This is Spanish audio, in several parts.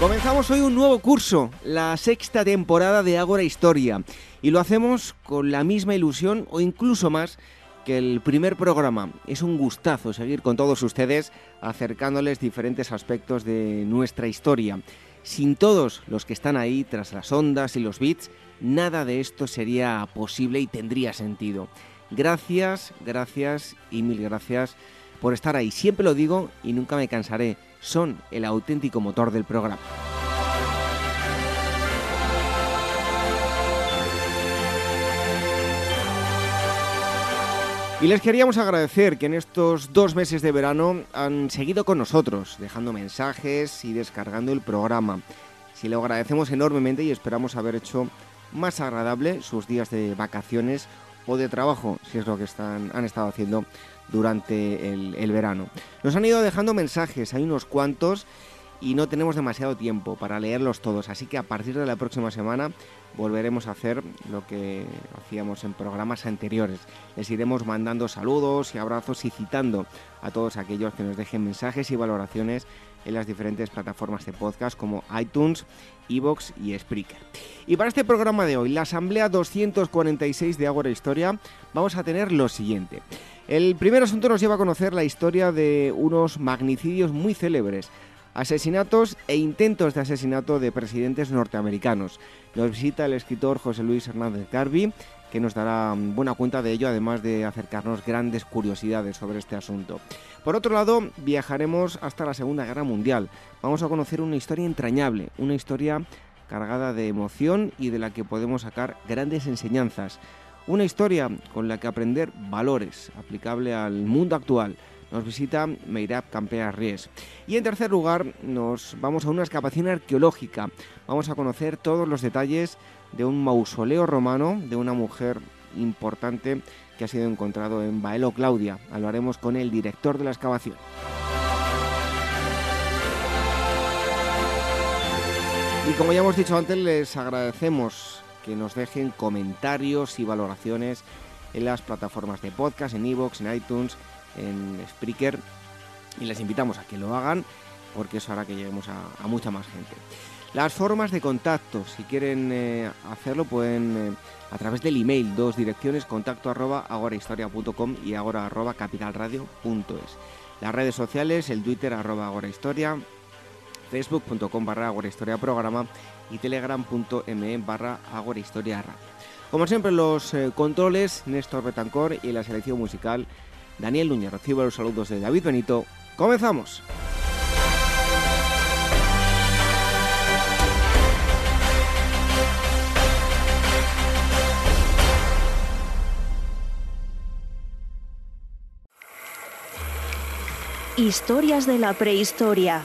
Comenzamos hoy un nuevo curso, la sexta temporada de Ágora Historia, y lo hacemos con la misma ilusión o incluso más que el primer programa. Es un gustazo seguir con todos ustedes acercándoles diferentes aspectos de nuestra historia. Sin todos los que están ahí tras las ondas y los bits, nada de esto sería posible y tendría sentido. Gracias, gracias y mil gracias por estar ahí. Siempre lo digo y nunca me cansaré son el auténtico motor del programa. Y les queríamos agradecer que en estos dos meses de verano han seguido con nosotros, dejando mensajes y descargando el programa. Si lo agradecemos enormemente y esperamos haber hecho más agradable sus días de vacaciones o de trabajo, si es lo que están, han estado haciendo durante el, verano. Nos han ido dejando mensajes, hay unos cuantos y no tenemos demasiado tiempo para leerlos todos, así que a partir de la próxima semana volveremos a hacer lo que hacíamos en programas anteriores. Les iremos mandando saludos y abrazos y citando a todos aquellos que nos dejen mensajes y valoraciones en las diferentes plataformas de podcast como iTunes, Evox y Spreaker. Y para este programa de hoy, la Asamblea 246 de Agora Historia, vamos a tener lo siguiente. El primer asunto nos lleva a conocer la historia de unos magnicidios muy célebres, asesinatos e intentos de asesinato de presidentes norteamericanos. Nos visita el escritor José Luis Hernández Carvi, que nos dará buena cuenta de ello, además de acercarnos grandes curiosidades sobre este asunto. Por otro lado, viajaremos hasta la Segunda Guerra Mundial. Vamos a conocer una historia entrañable, una historia cargada de emoción y de la que podemos sacar grandes enseñanzas. Una historia con la que aprender valores aplicable al mundo actual. Nos visita Meirab Campea Ries. Y en tercer lugar, nos vamos a una excavación arqueológica. Vamos a conocer todos los detalles de un mausoleo romano de una mujer importante que ha sido encontrado en Baelo Claudia. Hablaremos con el director de la excavación. Y como ya hemos dicho antes, les agradecemos que nos dejen comentarios y valoraciones en las plataformas de podcast, en iVoox, en iTunes, en Spreaker. Y les invitamos a que lo hagan porque eso hará que lleguemos a, mucha más gente. Las formas de contacto, si quieren eh, hacerlo, pueden eh, a través del email, dos direcciones, contacto arroba y agora arroba capitalradio.es. Las redes sociales, el Twitter arroba agorahistoria, facebook.com barra agorahistoria programa y telegram.me barra Historia Radio. Como siempre, los eh, controles, Néstor Betancor y la selección musical, Daniel Núñez. Recibo los saludos de David Benito. ¡Comenzamos! Historias de la prehistoria.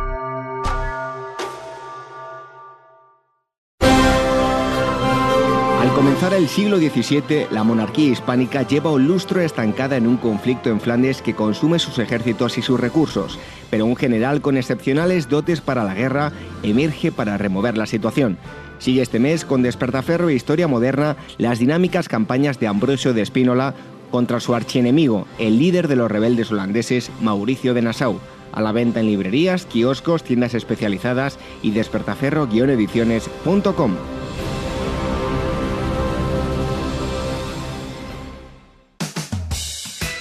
Al comenzar el siglo XVII, la monarquía hispánica lleva un lustro estancada en un conflicto en Flandes que consume sus ejércitos y sus recursos, pero un general con excepcionales dotes para la guerra emerge para remover la situación. Sigue este mes con Despertaferro e Historia Moderna las dinámicas campañas de Ambrosio de Espínola contra su archienemigo, el líder de los rebeldes holandeses, Mauricio de Nassau. A la venta en librerías, kioscos, tiendas especializadas y despertaferro-ediciones.com.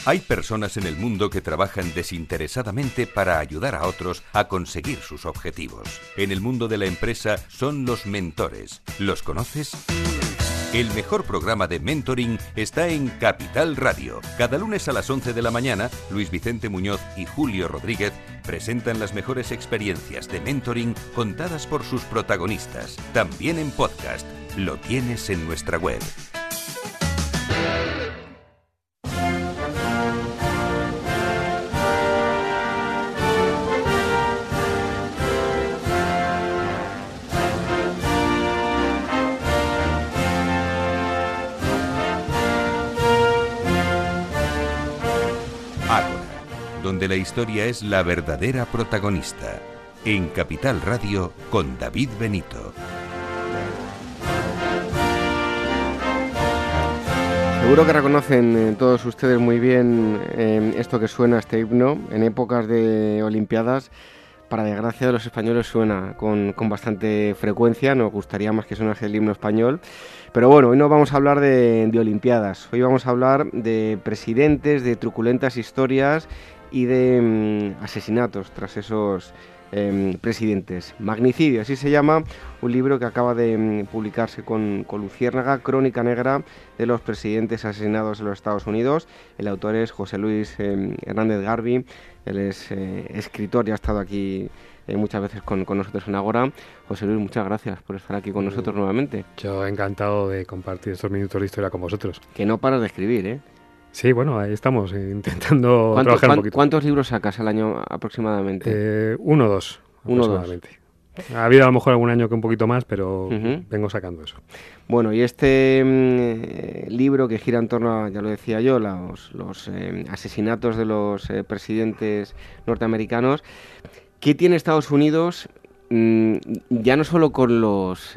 Hay personas en el mundo que trabajan desinteresadamente para ayudar a otros a conseguir sus objetivos. En el mundo de la empresa son los mentores. ¿Los conoces? El mejor programa de mentoring está en Capital Radio. Cada lunes a las 11 de la mañana, Luis Vicente Muñoz y Julio Rodríguez presentan las mejores experiencias de mentoring contadas por sus protagonistas. También en podcast. Lo tienes en nuestra web. Donde la historia es la verdadera protagonista. En Capital Radio con David Benito. Seguro que reconocen eh, todos ustedes muy bien eh, esto que suena, este himno, en épocas de Olimpiadas. Para desgracia de los españoles suena con, bastante frecuencia, nos gustaría más que sonase el himno español. Pero bueno, hoy no vamos a hablar de, de Olimpiadas, hoy vamos a hablar de presidentes, de truculentas historias y de mm, asesinatos tras esos em, presidentes. Magnicidio, así se llama un libro que acaba de mm, publicarse con, con, Luciérnaga, Crónica Negra de los presidentes asesinados en los Estados Unidos. El autor es José Luis em, Hernández Garbi, él es eh, escritor y ha estado aquí eh, muchas veces con, con, nosotros en Agora. José Luis, muchas gracias por estar aquí con nosotros nuevamente. Yo encantado de compartir estos minutos de historia con vosotros. Que no paras de escribir, ¿eh? Sí, bueno, ahí estamos eh, intentando trabajar un poquito. ¿Cuántos libros sacas al año aproximadamente? Eh, uno o dos, uno aproximadamente. Ha habido a lo mejor algún año que un poquito más, pero vengo sacando eso. Bueno, y este mm, libro que gira en torno a, ya lo decía yo, los, los eh, asesinatos de los presidentes norteamericanos, ¿qué tiene Estados Unidos mm, ya no solo con los,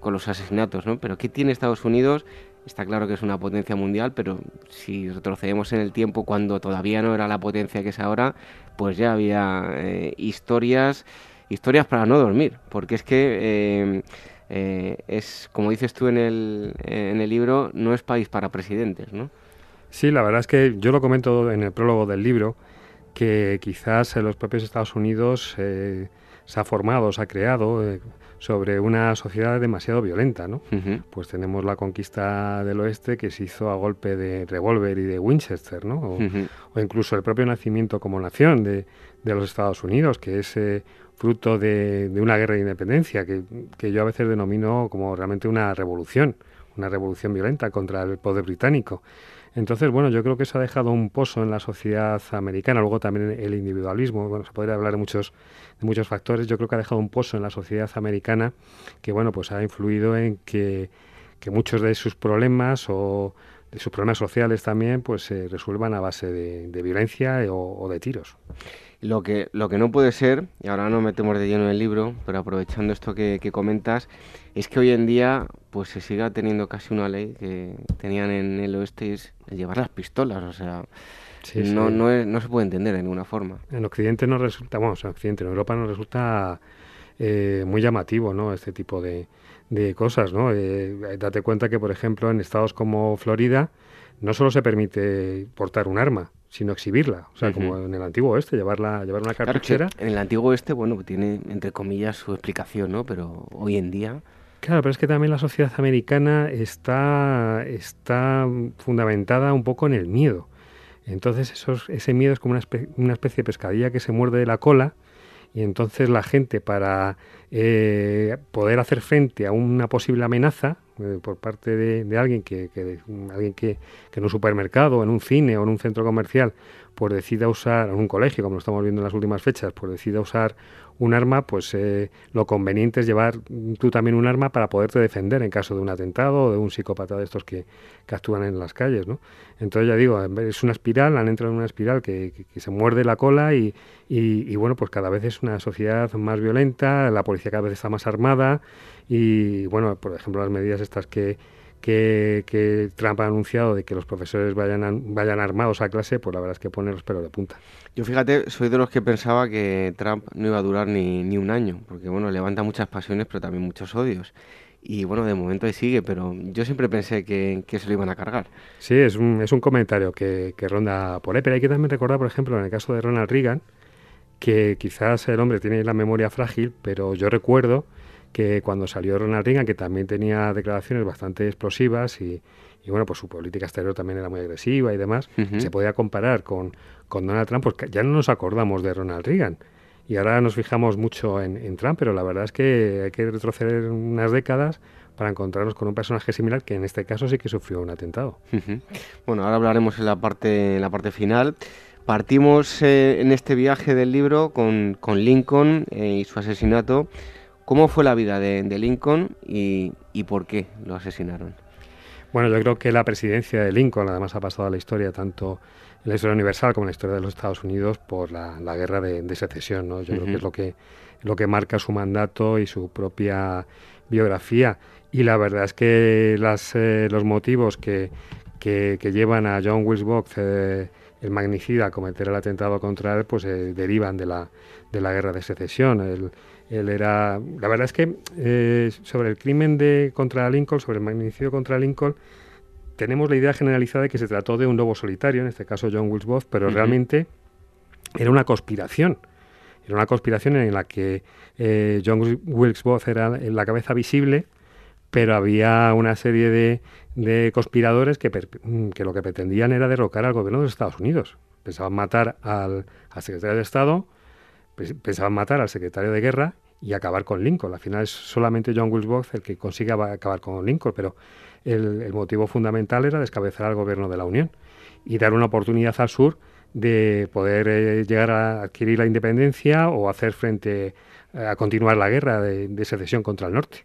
con los asesinatos, ¿no? pero ¿qué tiene Estados Unidos Está claro que es una potencia mundial, pero si retrocedemos en el tiempo cuando todavía no era la potencia que es ahora, pues ya había eh, historias, historias para no dormir, porque es que eh, eh, es, como dices tú en el, en el libro, no es país para presidentes, ¿no? Sí, la verdad es que yo lo comento en el prólogo del libro, que quizás los propios Estados Unidos se ha formado, se ha creado sobre una sociedad demasiado violenta, ¿no? Pues tenemos la conquista del oeste que se hizo a golpe de revólver y de Winchester, ¿no? O, incluso el propio nacimiento como nación de, los Estados Unidos, que es eh, fruto de, una guerra de independencia, que, que, yo a veces denomino como realmente una revolución, una revolución violenta contra el poder británico. Entonces, bueno, yo creo que eso ha dejado un pozo en la sociedad americana, luego también el individualismo, bueno, se podría hablar de muchos, de muchos factores, yo creo que ha dejado un pozo en la sociedad americana que, bueno, pues ha influido en que, muchos de sus problemas o de sus problemas sociales también, pues se resuelvan a base de, violencia o de tiros. Lo que, lo que no puede ser, y ahora no metemos de lleno en el libro, pero aprovechando esto que, comentas, es que hoy en día pues se siga teniendo casi una ley que tenían en el oeste, es llevar las pistolas, o sea... no, No, no se puede entender de ninguna forma. En Occidente no resulta, bueno, en Occidente, en Europa no resulta eh, muy llamativo, ¿no? Este tipo de, de cosas, ¿no? Eh, date cuenta que, por ejemplo, en estados como Florida no solo se permite portar un arma, sino exhibirla. O sea, como en el antiguo oeste, llevarla, llevar una cartuchera. en el antiguo oeste, bueno, tiene entre comillas su explicación, ¿no? Pero hoy en día. Claro, pero es que también la sociedad americana está, está fundamentada un poco en el miedo. Entonces esos, ese miedo es como una, una especie de pescadilla que se muerde de la cola y entonces la gente para eh, poder hacer frente a una posible amenaza eh, por parte de, alguien que, alguien que, que, en un supermercado, en un cine o en un centro comercial, pues decida usar, en un colegio, como lo estamos viendo en las últimas fechas, pues decida usar un arma, pues eh, lo conveniente es llevar tú también un arma para poderte defender en caso de un atentado o de un psicópata de estos que, actúan en las calles, ¿no? Entonces ya digo, es una espiral, han entrado en una espiral que, se muerde la cola y, y, bueno, pues cada vez es una sociedad más violenta, la policía cada vez está más armada y bueno, por ejemplo las medidas estas que que, Trump ha anunciado de que los profesores vayan, vayan armados a clase, pues la verdad es que pone los pelos de punta. Yo fíjate, soy de los que pensaba que Trump no iba a durar ni, ni un año, porque bueno, levanta muchas pasiones, pero también muchos odios. Y bueno, de momento ahí sigue, pero yo siempre pensé que, que se lo iban a cargar. Sí, es un, es un comentario que, que ronda por ahí, pero hay que también recordar, por ejemplo, en el caso de Ronald Reagan, que quizás el hombre tiene la memoria frágil, pero yo recuerdo que cuando salió Ronald Reagan, que también tenía declaraciones bastante explosivas y, bueno, pues su política exterior también era muy agresiva y demás, se podía comparar con, con Donald Trump, pues ya no nos acordamos de Ronald Reagan. Y ahora nos fijamos mucho en, Trump, pero la verdad es que hay que retroceder unas décadas para encontrarnos con un personaje similar que en este caso sí que sufrió un atentado. Bueno, ahora hablaremos en la parte, en la parte final. Partimos eh, en este viaje del libro con, con Lincoln eh, y su asesinato ¿Cómo fue la vida de, Lincoln y, por qué lo asesinaron? Bueno, yo creo que la presidencia de Lincoln además ha pasado a la historia tanto en la historia universal como en la historia de los Estados Unidos por la, guerra de, secesión. ¿no? Yo creo que es lo que, lo que marca su mandato y su propia biografía. Y la verdad es que las, eh, los motivos que, que, llevan a John Wilkes Booth, eh, el magnicida, a cometer el atentado contra él, pues eh, derivan de la, de la guerra de secesión. El, él era, la verdad es que eh, sobre el crimen de contra Lincoln, sobre el magnicidio contra Lincoln, tenemos la idea generalizada de que se trató de un lobo solitario, en este caso John Wilkes Booth, pero realmente era una conspiración. Era una conspiración en la que eh, John Wilkes Booth era la cabeza visible, pero había una serie de, de conspiradores que, que, lo que pretendían era derrocar al gobierno de los Estados Unidos. Pensaban matar al, al secretario de Estado, pensaban matar al secretario de guerra y acabar con Lincoln. Al final es solamente John Wilkes Booth el que consigue acabar con Lincoln, pero el, motivo fundamental era descabezar al gobierno de la Unión y dar una oportunidad al sur de poder eh, llegar a adquirir la independencia o hacer frente a continuar la guerra de secesión contra el norte.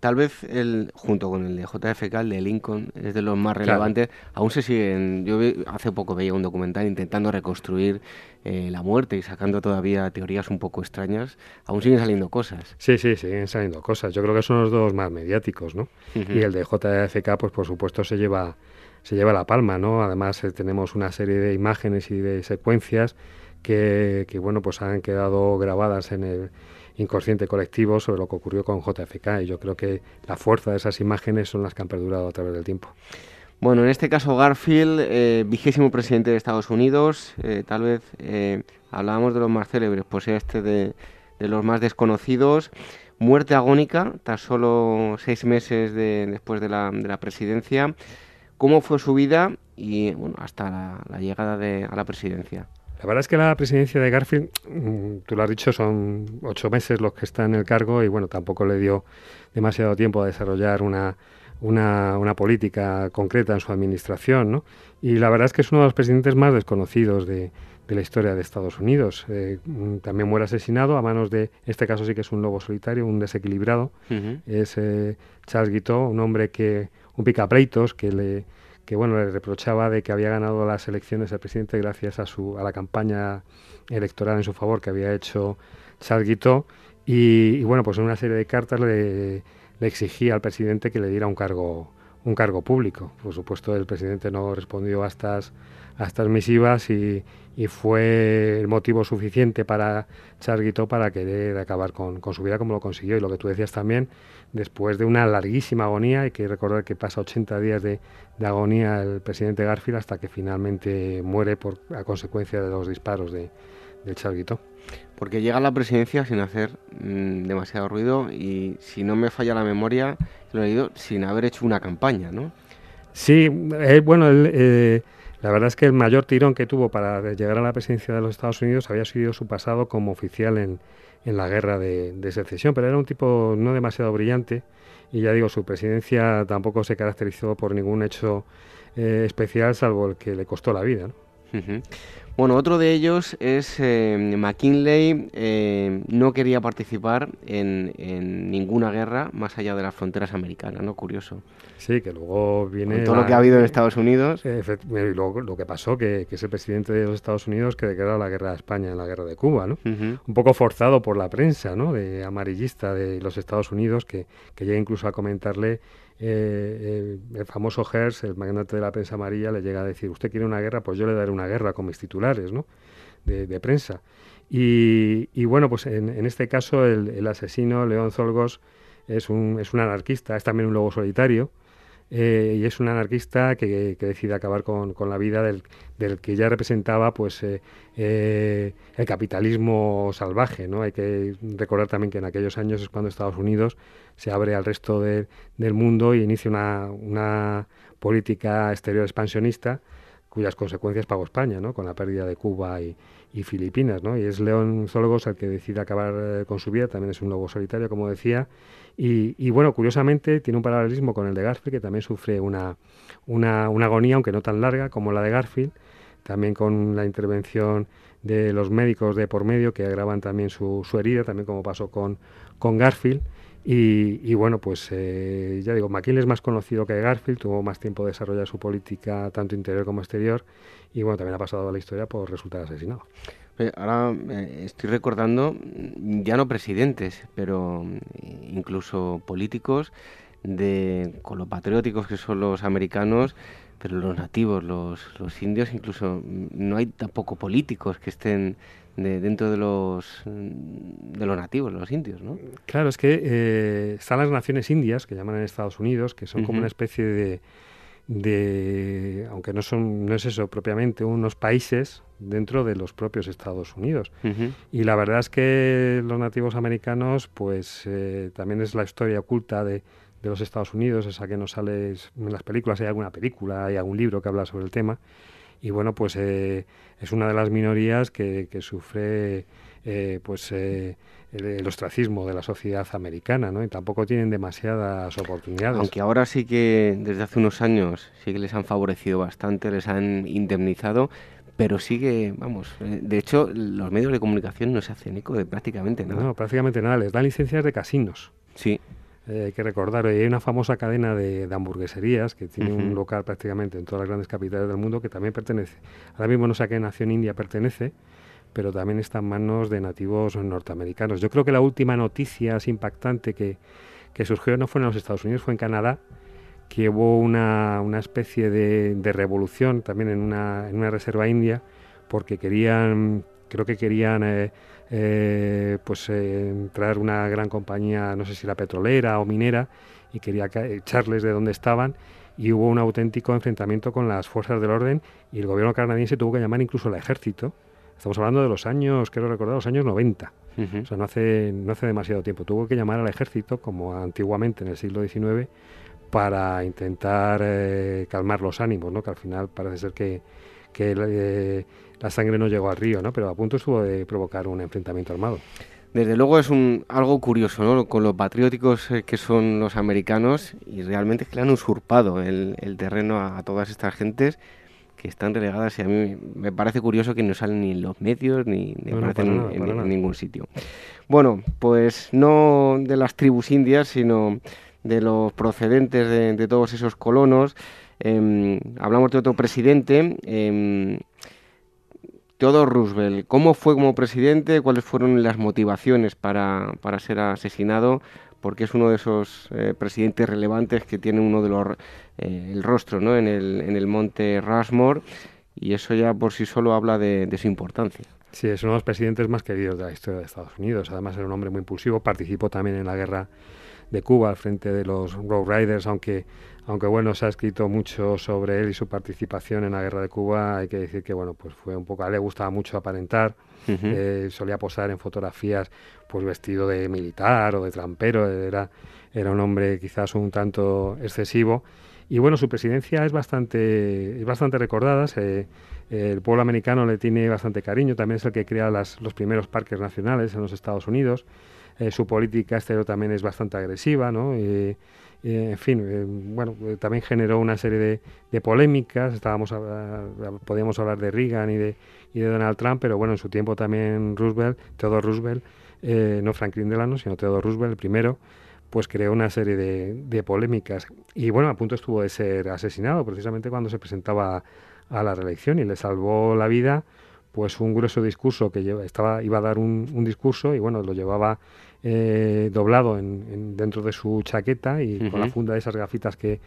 Tal vez el, junto con el de JFK, el de Lincoln, es de los más relevantes. Aún se siguen. Yo hace poco veía un documental intentando reconstruir eh, la muerte y sacando todavía teorías un poco extrañas. Aún siguen saliendo cosas. Sí, sí, siguen saliendo cosas. Yo creo que son los dos más mediáticos, ¿no? Y el de JFK, pues por supuesto se lleva se lleva la palma, ¿no? Además eh, tenemos una serie de imágenes y de secuencias que, que bueno, pues han quedado grabadas en el inconsciente colectivo sobre lo que ocurrió con JFK y yo creo que la fuerza de esas imágenes son las que han perdurado a través del tiempo. Bueno, en este caso Garfield, eh, vigésimo presidente de Estados Unidos, eh, tal vez eh, hablábamos de los más célebres, pues este de, los más desconocidos, muerte agónica, tras solo seis meses después de la, de la, presidencia. ¿Cómo fue su vida y bueno, hasta la, llegada de, a la presidencia? La verdad es que la presidencia de Garfield, mm, tú lo has dicho, son ocho meses los que está en el cargo y bueno, tampoco le dio demasiado tiempo a desarrollar una, una, política concreta en su administración, ¿no? Y la verdad es que es uno de los presidentes más desconocidos de, la historia de Estados Unidos. Eh, mm, también muere asesinado a manos de, este caso sí que es un lobo solitario, un desequilibrado. Es eh, Charles Guiteau, un hombre que, un picapleitos que le que bueno, le reprochaba de que había ganado las elecciones el presidente gracias a, su, a la campaña electoral en su favor que había hecho Charles y, bueno, pues en una serie de cartas le, le, exigía al presidente que le diera un cargo, un cargo público. Por supuesto, el presidente no respondió a estas, a estas misivas y, y fue el motivo suficiente para Charles para querer acabar con, con su vida como lo consiguió. Y lo que tú decías también, después de una larguísima agonía, hay que recordar que pasa 80 días de, agonía el presidente Garfield hasta que finalmente muere por, a consecuencia de los disparos de, de Charguito. Porque llega a la presidencia sin hacer mm, demasiado ruido y, si no me falla la memoria, lo he leído sin haber hecho una campaña, ¿no? Sí, eh, bueno, eh, la verdad es que el mayor tirón que tuvo para llegar a la presidencia de los Estados Unidos había sido su pasado como oficial en, en la guerra de, secesión, pero era un tipo no demasiado brillante y ya digo, su presidencia tampoco se caracterizó por ningún hecho eh, especial salvo el que le costó la vida. Bueno, otro de ellos es eh, McKinley eh, no quería participar en, ninguna guerra más allá de las fronteras americanas, ¿no? Curioso. Sí, que luego viene... todo lo que ha habido en Estados Unidos. Eh, lo, lo, que pasó, que, que, es el presidente de los Estados Unidos que declara la guerra de España en la guerra de Cuba, ¿no? Un poco forzado por la prensa, ¿no? De amarillista de los Estados Unidos, que, que llega incluso a comentarle eh, el famoso Hertz, el magnate de la prensa amarilla, le llega a decir, usted quiere una guerra, pues yo le daré una guerra con mis titulares ¿no? de, prensa. Y, bueno, pues en, este caso el, asesino, León Zolgos, es un, es un anarquista, es también un lobo solitario, eh, y es un anarquista que, decide acabar con, la vida del, que ya representaba pues eh, eh, el capitalismo salvaje. ¿no? Hay que recordar también que en aquellos años es cuando Estados Unidos se abre al resto del mundo y inicia una, una política exterior expansionista cuyas consecuencias pagó España, ¿no? con la pérdida de Cuba y, Filipinas. ¿no? Y es León Zolgos el que decide acabar con su vida, también es un lobo solitario, como decía, y, bueno, curiosamente tiene un paralelismo con el de Garfield, que también sufre una, una, agonía, aunque no tan larga como la de Garfield, también con la intervención de los médicos de por medio que agravan también su, su herida, también como pasó con, con Garfield. Y, bueno, pues eh, ya digo, McKinley es más conocido que Garfield, tuvo más tiempo de desarrollar su política tanto interior como exterior y bueno, también ha pasado a la historia por resultar asesinado. Ahora eh, estoy recordando, ya no presidentes, pero mm, incluso políticos, de, con lo patrióticos que son los americanos, pero los nativos, los, los indios, incluso mm, no hay tampoco políticos que estén dentro de los de los nativos, los indios, ¿no? Claro, es que eh, están las naciones indias, que llaman en Estados Unidos, que son como una especie de de, aunque no son, no es eso propiamente, unos países dentro de los propios Estados Unidos. Y la verdad es que los nativos americanos, pues eh, también es la historia oculta de, de, los Estados Unidos, esa que no sale en las películas, hay alguna película, hay algún libro que habla sobre el tema. Y bueno, pues eh, es una de las minorías que, que sufre eh, pues el, ostracismo de la sociedad americana, ¿no? Y tampoco tienen demasiadas oportunidades. Aunque ahora sí que desde hace unos años sí que les han favorecido bastante, les han indemnizado, pero sigue, vamos, eh, de hecho los medios de comunicación no se hacen eco de prácticamente nada. No, prácticamente nada, les dan licencias de casinos. Sí. Eh, hay que recordar, hay una famosa cadena de, hamburgueserías que tiene un local prácticamente en todas las grandes capitales del mundo que también pertenece. Ahora mismo no sé a qué nación india pertenece, pero también está en manos de nativos norteamericanos. Yo creo que la última noticia impactante que, surgió no fue en los Estados Unidos, fue en Canadá, que hubo una, especie de, revolución también en una, en una, reserva india, porque querían, creo que querían eh, eh, pues eh, entrar una gran compañía, no sé si era petrolera o minera, y quería echarles de donde estaban, y hubo un auténtico enfrentamiento con las fuerzas del orden, y el gobierno canadiense tuvo que llamar incluso al ejército, Estamos hablando de los años, quiero recordar, los años 90. O sea, no hace, no hace demasiado tiempo. Tuvo que llamar al ejército, como antiguamente en el siglo XIX, para intentar eh, calmar los ánimos, ¿no? Que al final parece ser que, eh, la sangre no llegó al río, ¿no? Pero a punto estuvo de provocar un enfrentamiento armado. Desde luego es un, algo curioso, ¿no? Con lo patrióticos eh, que son los americanos y realmente es que le han usurpado el, terreno a, todas estas gentes que están relegadas y a mí me parece curioso que no salen ni en los medios ni, en, ningún sitio. Bueno, pues no de las tribus indias, sino de los procedentes de, todos esos colonos. Em, hablamos de otro presidente, eh, Theodore Roosevelt. ¿Cómo fue como presidente? ¿Cuáles fueron las motivaciones para, para ser asesinado? porque es uno de esos eh, presidentes relevantes que tiene uno de los eh, el rostro ¿no? en, el, en el monte Rushmore y eso ya por sí solo habla de, su importancia. Sí, es uno de los presidentes más queridos de la historia de Estados Unidos. Además era un hombre muy impulsivo, participó también en la guerra de Cuba al frente de los Road Riders, aunque aunque bueno, se ha escrito mucho sobre él y su participación en la guerra de Cuba, hay que decir que bueno, pues fue un poco, a él le gustaba mucho aparentar, eh, solía posar en fotografías pues vestido de militar o de trampero, era, era un hombre quizás un tanto excesivo. Y bueno, su presidencia es bastante, es bastante recordada, el pueblo americano le tiene bastante cariño, también es el que crea las, los primeros parques nacionales en los Estados Unidos, eh, su política exterior también es bastante agresiva, ¿no? En fin, bueno, también generó una serie de, polémicas. Estábamos, podíamos hablar de Reagan y de, y de Donald Trump, pero bueno, en su tiempo también Roosevelt, Theodore Roosevelt, no Franklin Delano, sino Theodore Roosevelt, el primero, pues creó una serie de, polémicas. Y bueno, a punto estuvo de ser asesinado precisamente cuando se presentaba a la reelección y le salvó la vida pues un grueso discurso que lleva, estaba, iba a dar un, discurso y bueno, lo llevaba eh, doblado en, dentro de su chaqueta y con la funda de esas gafitas que,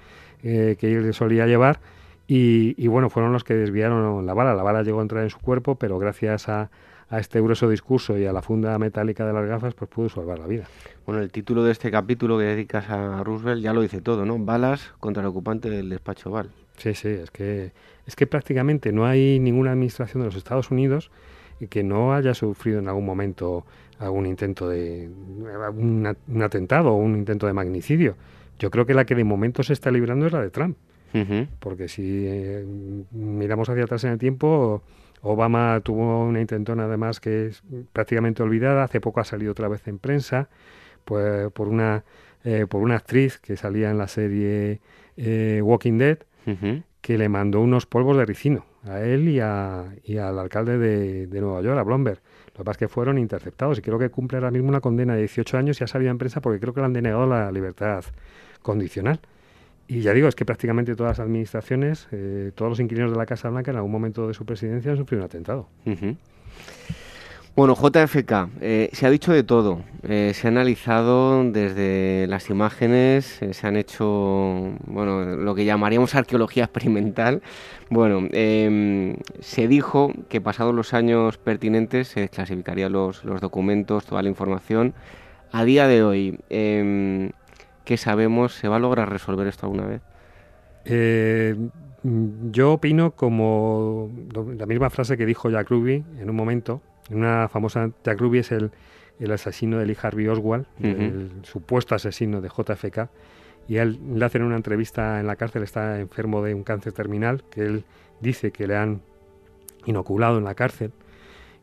eh, que él solía llevar. Y, y, bueno, fueron los que desviaron la bala. La bala llegó a entrar en su cuerpo, pero gracias a, a este grueso discurso y a la funda metálica de las gafas, pues pudo salvar la vida. Bueno, el título de este capítulo que dedicas a Roosevelt ya lo dice todo, ¿no? Balas contra el ocupante del despacho Val. Sí, sí, es que, es que prácticamente no hay ninguna administración de los Estados Unidos que no haya sufrido en algún momento algún intento de un, atentado o un intento de magnicidio. Yo creo que la que de momento se está librando es la de Trump. Porque si eh, miramos hacia atrás en el tiempo, Obama tuvo una intentona además que es prácticamente olvidada, hace poco ha salido otra vez en prensa pues, por, una, eh, por una actriz que salía en la serie eh, Walking Dead, que le mandó unos polvos de ricino a él y, a, y al alcalde de, de, Nueva York, a Blomberg. Lo que pasa es que fueron interceptados y creo que cumple ahora mismo una condena de 18 años y ha salido en prensa porque creo que le han denegado la libertad condicional. Y ya digo, es que prácticamente todas las administraciones, eh, todos los inquilinos de la Casa Blanca en algún momento de su presidencia han sufrido un atentado. Bueno, JFK, eh, se ha dicho de todo. Eh, se ha analizado desde las imágenes, se han hecho, bueno, lo que llamaríamos arqueología experimental. Bueno, em, se dijo que pasados los años pertinentes se desclasificarían los, los documentos, toda la información. A día de hoy, em, ¿Qué sabemos? ¿Se va a lograr resolver esto alguna vez? Eh, yo opino como la misma frase que dijo Jack Ruby en un momento, en una famosa... Jack Ruby es el, asesino de Lee Harvey Oswald, el supuesto asesino de JFK, y él le hacen una entrevista en la cárcel, está enfermo de un cáncer terminal, que él dice que le han inoculado en la cárcel,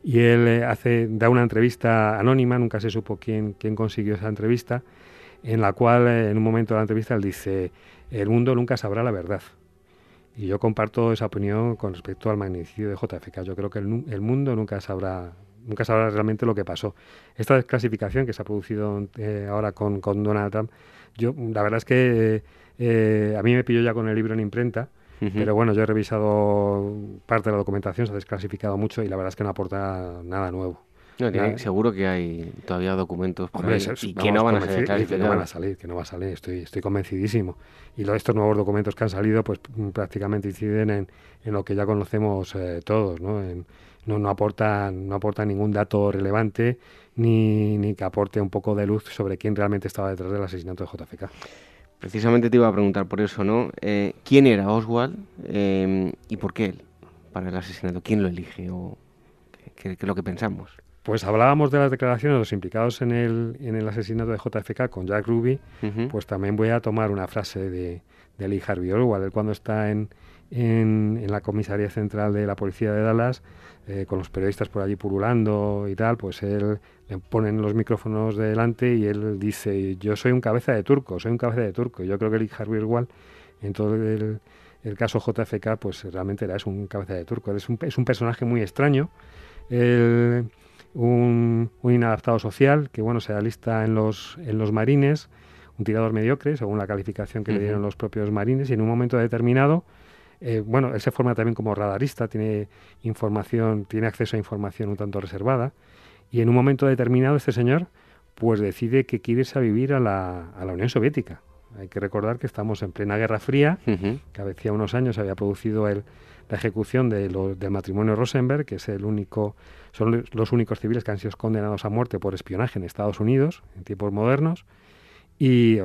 y él eh, hace, da una entrevista anónima, nunca se supo quién, quién consiguió esa entrevista, en la cual eh, en un momento de la entrevista él dice, el mundo nunca sabrá la verdad. Y yo comparto esa opinión con respecto al magnicidio de JFK. Yo creo que el, mundo nunca sabrá nunca sabrá realmente lo que pasó. Esta desclasificación que se ha producido eh, ahora con, Donald Trump, yo la verdad es que eh, a mí me pilló ya con el libro en imprenta, pero bueno, yo he revisado parte de la documentación, se ha desclasificado mucho y la verdad es que no aporta nada nuevo seguro que hay todavía documentos y que no van a salir que no van a salir, que no va a salir, estoy, estoy convencidísimo. Y lo, estos nuevos documentos que han salido, pues mm, prácticamente inciden en, en lo que ya conocemos eh, todos, ¿no? no, no aportan, no aportan ningún dato relevante ni, ni que aporte un poco de luz sobre quién realmente estaba detrás del asesinato de JFK. Precisamente te iba a preguntar por eso, ¿no? Eh, ¿Quién era Oswald eh, y por qué él para el asesinato? ¿Quién lo elige o qué es lo que pensamos? Pues hablábamos de las declaraciones de los implicados en el, en el asesinato de JFK con Jack Ruby, pues también voy a tomar una frase de, de Lee Harvey Oswald, él cuando está en, en, la comisaría central de la policía de Dallas, eh, con los periodistas por allí purulando y tal, pues él le ponen los micrófonos delante y él dice, yo soy un cabeza de turco, soy un cabeza de turco. Yo creo que Lee Harvey Oswald, en todo el, el caso JFK, pues realmente era es un cabeza de turco. Es un, es un personaje muy extraño. El, un, inadaptado social que bueno se alista en los, en los marines, un tirador mediocre, según la calificación que le dieron los propios marines, y en un momento determinado, eh, bueno, él se forma también como radarista, tiene información, tiene acceso a información un tanto reservada, y en un momento determinado este señor pues decide que quiere irse a vivir a la, a la Unión Soviética. Hay que recordar que estamos en plena Guerra Fría, que hacía unos años había producido el, la ejecución de del matrimonio Rosenberg, que es el único, son los únicos civiles que han sido condenados a muerte por espionaje en Estados Unidos en tiempos modernos. Y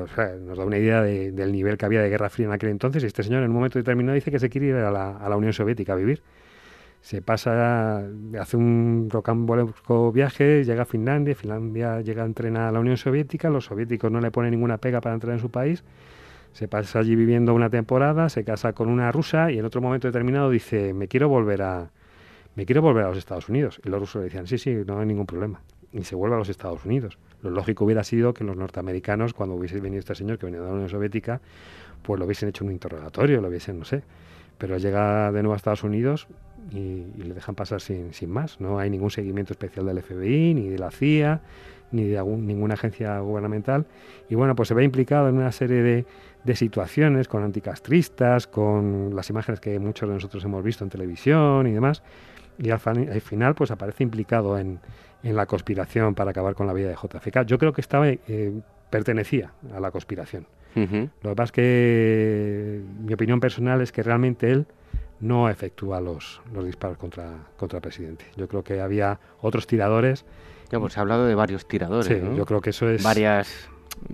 nos da una idea del nivel que había de Guerra Fría en aquel entonces. Y este señor en un momento determinado dice que se quiere ir a la, a la Unión Soviética a vivir. Se pasa, hace un rocambolesco viaje, llega a Finlandia, Finlandia llega a entrenar a la Unión Soviética, los soviéticos no le ponen ninguna pega para entrar en su país, se pasa allí viviendo una temporada, se casa con una rusa y en otro momento determinado dice, me quiero volver a, me quiero volver a los Estados Unidos. Y los rusos le decían, sí, sí, no hay ningún problema. y se vuelve a los Estados Unidos. Lo lógico hubiera sido que los norteamericanos, cuando hubiese venido este señor que venía de la Unión Soviética, pues lo hubiesen hecho un interrogatorio, lo hubiesen, no sé. Pero llega de nuevo a Estados Unidos y, le dejan pasar sin, sin, más. No hay ningún seguimiento especial del FBI, ni de la CIA, ni de ninguna agencia gubernamental. Y bueno, pues se ve implicado en una serie de, de situaciones con anticastristas, con las imágenes que muchos de nosotros hemos visto en televisión y demás. Y al, final, pues aparece implicado en, en, la conspiración para acabar con la vida de JFK. Yo creo que estaba, eh, pertenecía a la conspiración. Lo que pasa es que mi opinión personal es que realmente él no efectúa los, los disparos contra, contra el presidente. Yo creo que había otros tiradores. Ya, pues se ha hablado de varios tiradores. Sí, yo creo que eso es. Varias.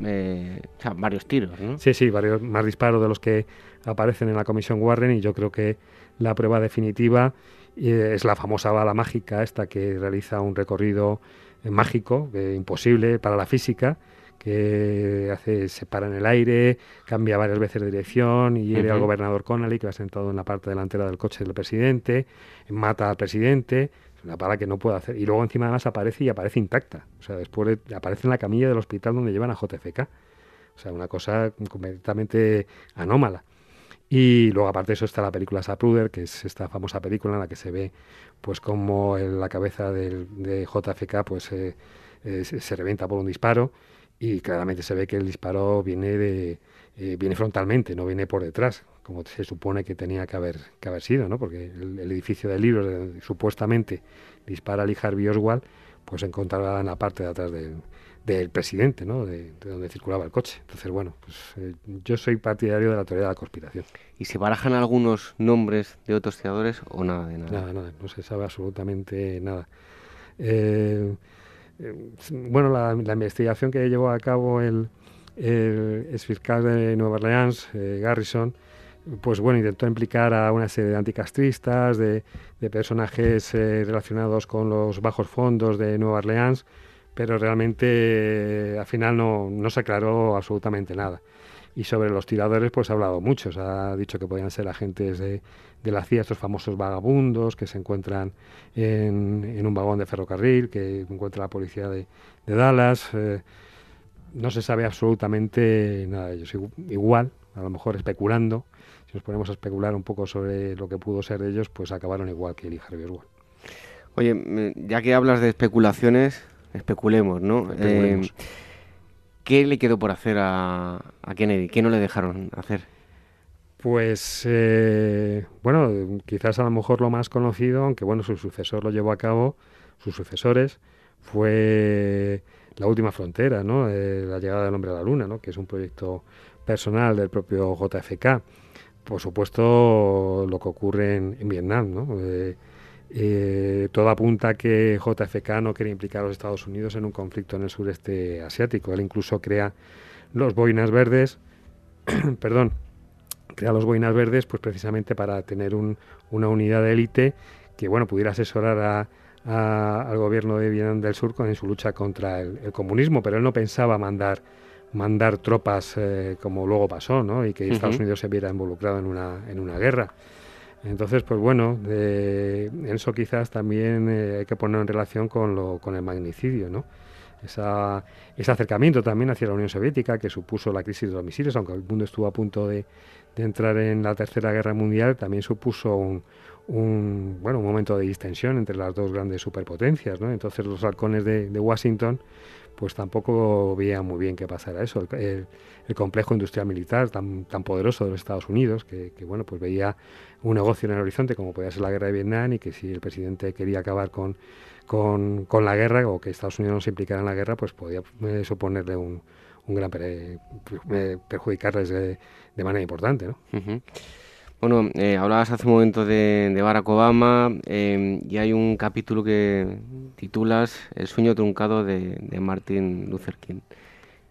Eh, o sea, varios tiros, ¿no? Sí, sí, varios más disparos de los que aparecen en la comisión Warren y yo creo que la prueba definitiva es la famosa bala mágica esta que realiza un recorrido eh, mágico, imposible para la física, que hace, se para en el aire, cambia varias veces de dirección y hiere al gobernador Connolly, que va sentado en la parte delantera del coche del presidente, mata al presidente, una bala que no puede hacer. Y luego encima además aparece y aparece intacta. O sea, después aparece en la camilla del hospital donde llevan a JFK. O sea, una cosa completamente anómala. Y luego aparte de eso está la película Sapruder, que es esta famosa película en la que se ve pues como la cabeza de JFK pues eh, eh, se revienta por un disparo y claramente se ve que el disparo viene de eh, viene frontalmente, no viene por detrás, como se supone que tenía que haber que haber sido, ¿no? Porque el, edificio del libro supuestamente dispara Lee Harvey Oswald, pues se encontraba en la parte de atrás del, presidente, ¿no? De, donde circulaba el coche. Entonces, bueno, pues eh, yo soy partidario de la teoría de la conspiración. ¿Y se barajan algunos nombres de otros tiradores o nada de nada? Nada, nada, no se sabe absolutamente nada. Eh, eh, bueno, la, investigación que llevó a cabo el, el exfiscal de Nueva Orleans, eh, Garrison, pues bueno, intentó implicar a una serie de anticastristas, de, personajes relacionados con los bajos fondos de Nueva Orleans, pero realmente al final no, no se aclaró absolutamente nada. Y sobre los tiradores, pues ha hablado mucho. ha dicho que podían ser agentes de, la CIA, estos famosos vagabundos que se encuentran en, un vagón de ferrocarril, que encuentra la policía de, Dallas. Eh, no se sabe absolutamente nada de ellos. Igual, a lo mejor especulando, si nos ponemos a especular un poco sobre lo que pudo ser de ellos, pues acabaron igual que el Harvey Oswald. Oye, ya que hablas de especulaciones, especulemos, ¿no? Eh, ¿Qué le quedó por hacer a, a Kennedy? ¿Qué no le dejaron hacer? Pues eh, bueno, quizás a lo mejor lo más conocido, aunque bueno, su sucesor lo llevó a cabo, sus sucesores, fue La Última Frontera, ¿no? Eh, la llegada del hombre a la luna, ¿no? que es un proyecto personal del propio JFK. Por supuesto, lo que ocurre en, Vietnam, ¿no? Eh, todo apunta a que JFK no quiere implicar a los Estados Unidos en un conflicto en el sureste asiático. Él incluso crea los boinas verdes, perdón, crea los boinas verdes pues precisamente para tener una unidad de élite que bueno pudiera asesorar al gobierno de Vietnam del Sur en su lucha contra el, comunismo, pero él no pensaba mandar mandar tropas eh, como luego pasó, ¿no? Y que Estados Unidos se viera involucrado en una, en una guerra. Entonces, pues bueno, de, eso quizás también eh, hay que poner en relación con, lo, con el magnicidio, ¿no? Esa, ese acercamiento también hacia la Unión Soviética que supuso la crisis de los misiles, aunque el mundo estuvo a punto de, de entrar en la Tercera Guerra Mundial también supuso un, un, bueno, un momento de distensión entre las dos grandes superpotencias. ¿no? Entonces los halcones de, Washington pues tampoco veían muy bien qué pasara eso. El, complejo industrial militar tan, tan poderoso de los Estados Unidos, que, bueno, pues veía un negocio en el horizonte como podía ser la guerra de Vietnam y que si el presidente quería acabar con, con, con la guerra o que Estados Unidos no se implicara en la guerra, pues podía eh, suponerle un, un gran perjudicarles de, manera importante. ¿no? Bueno, eh, hablabas hace un momento de, Barack Obama em, y hay un capítulo que titulas El sueño truncado de, Martin Luther King.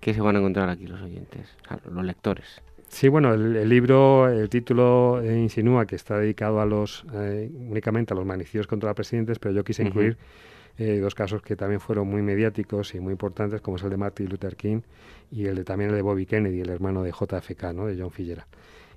¿Qué se van a encontrar aquí los oyentes, los lectores? Sí, bueno, el, libro, el título eh, insinúa que está dedicado a los eh, únicamente a los magnicidios contra presidentes, pero yo quise incluir eh, dos casos que también fueron muy mediáticos y muy importantes, como es el de Martin Luther King y el de también el de Bobby Kennedy, el hermano de JFK, ¿no? de John Fillera.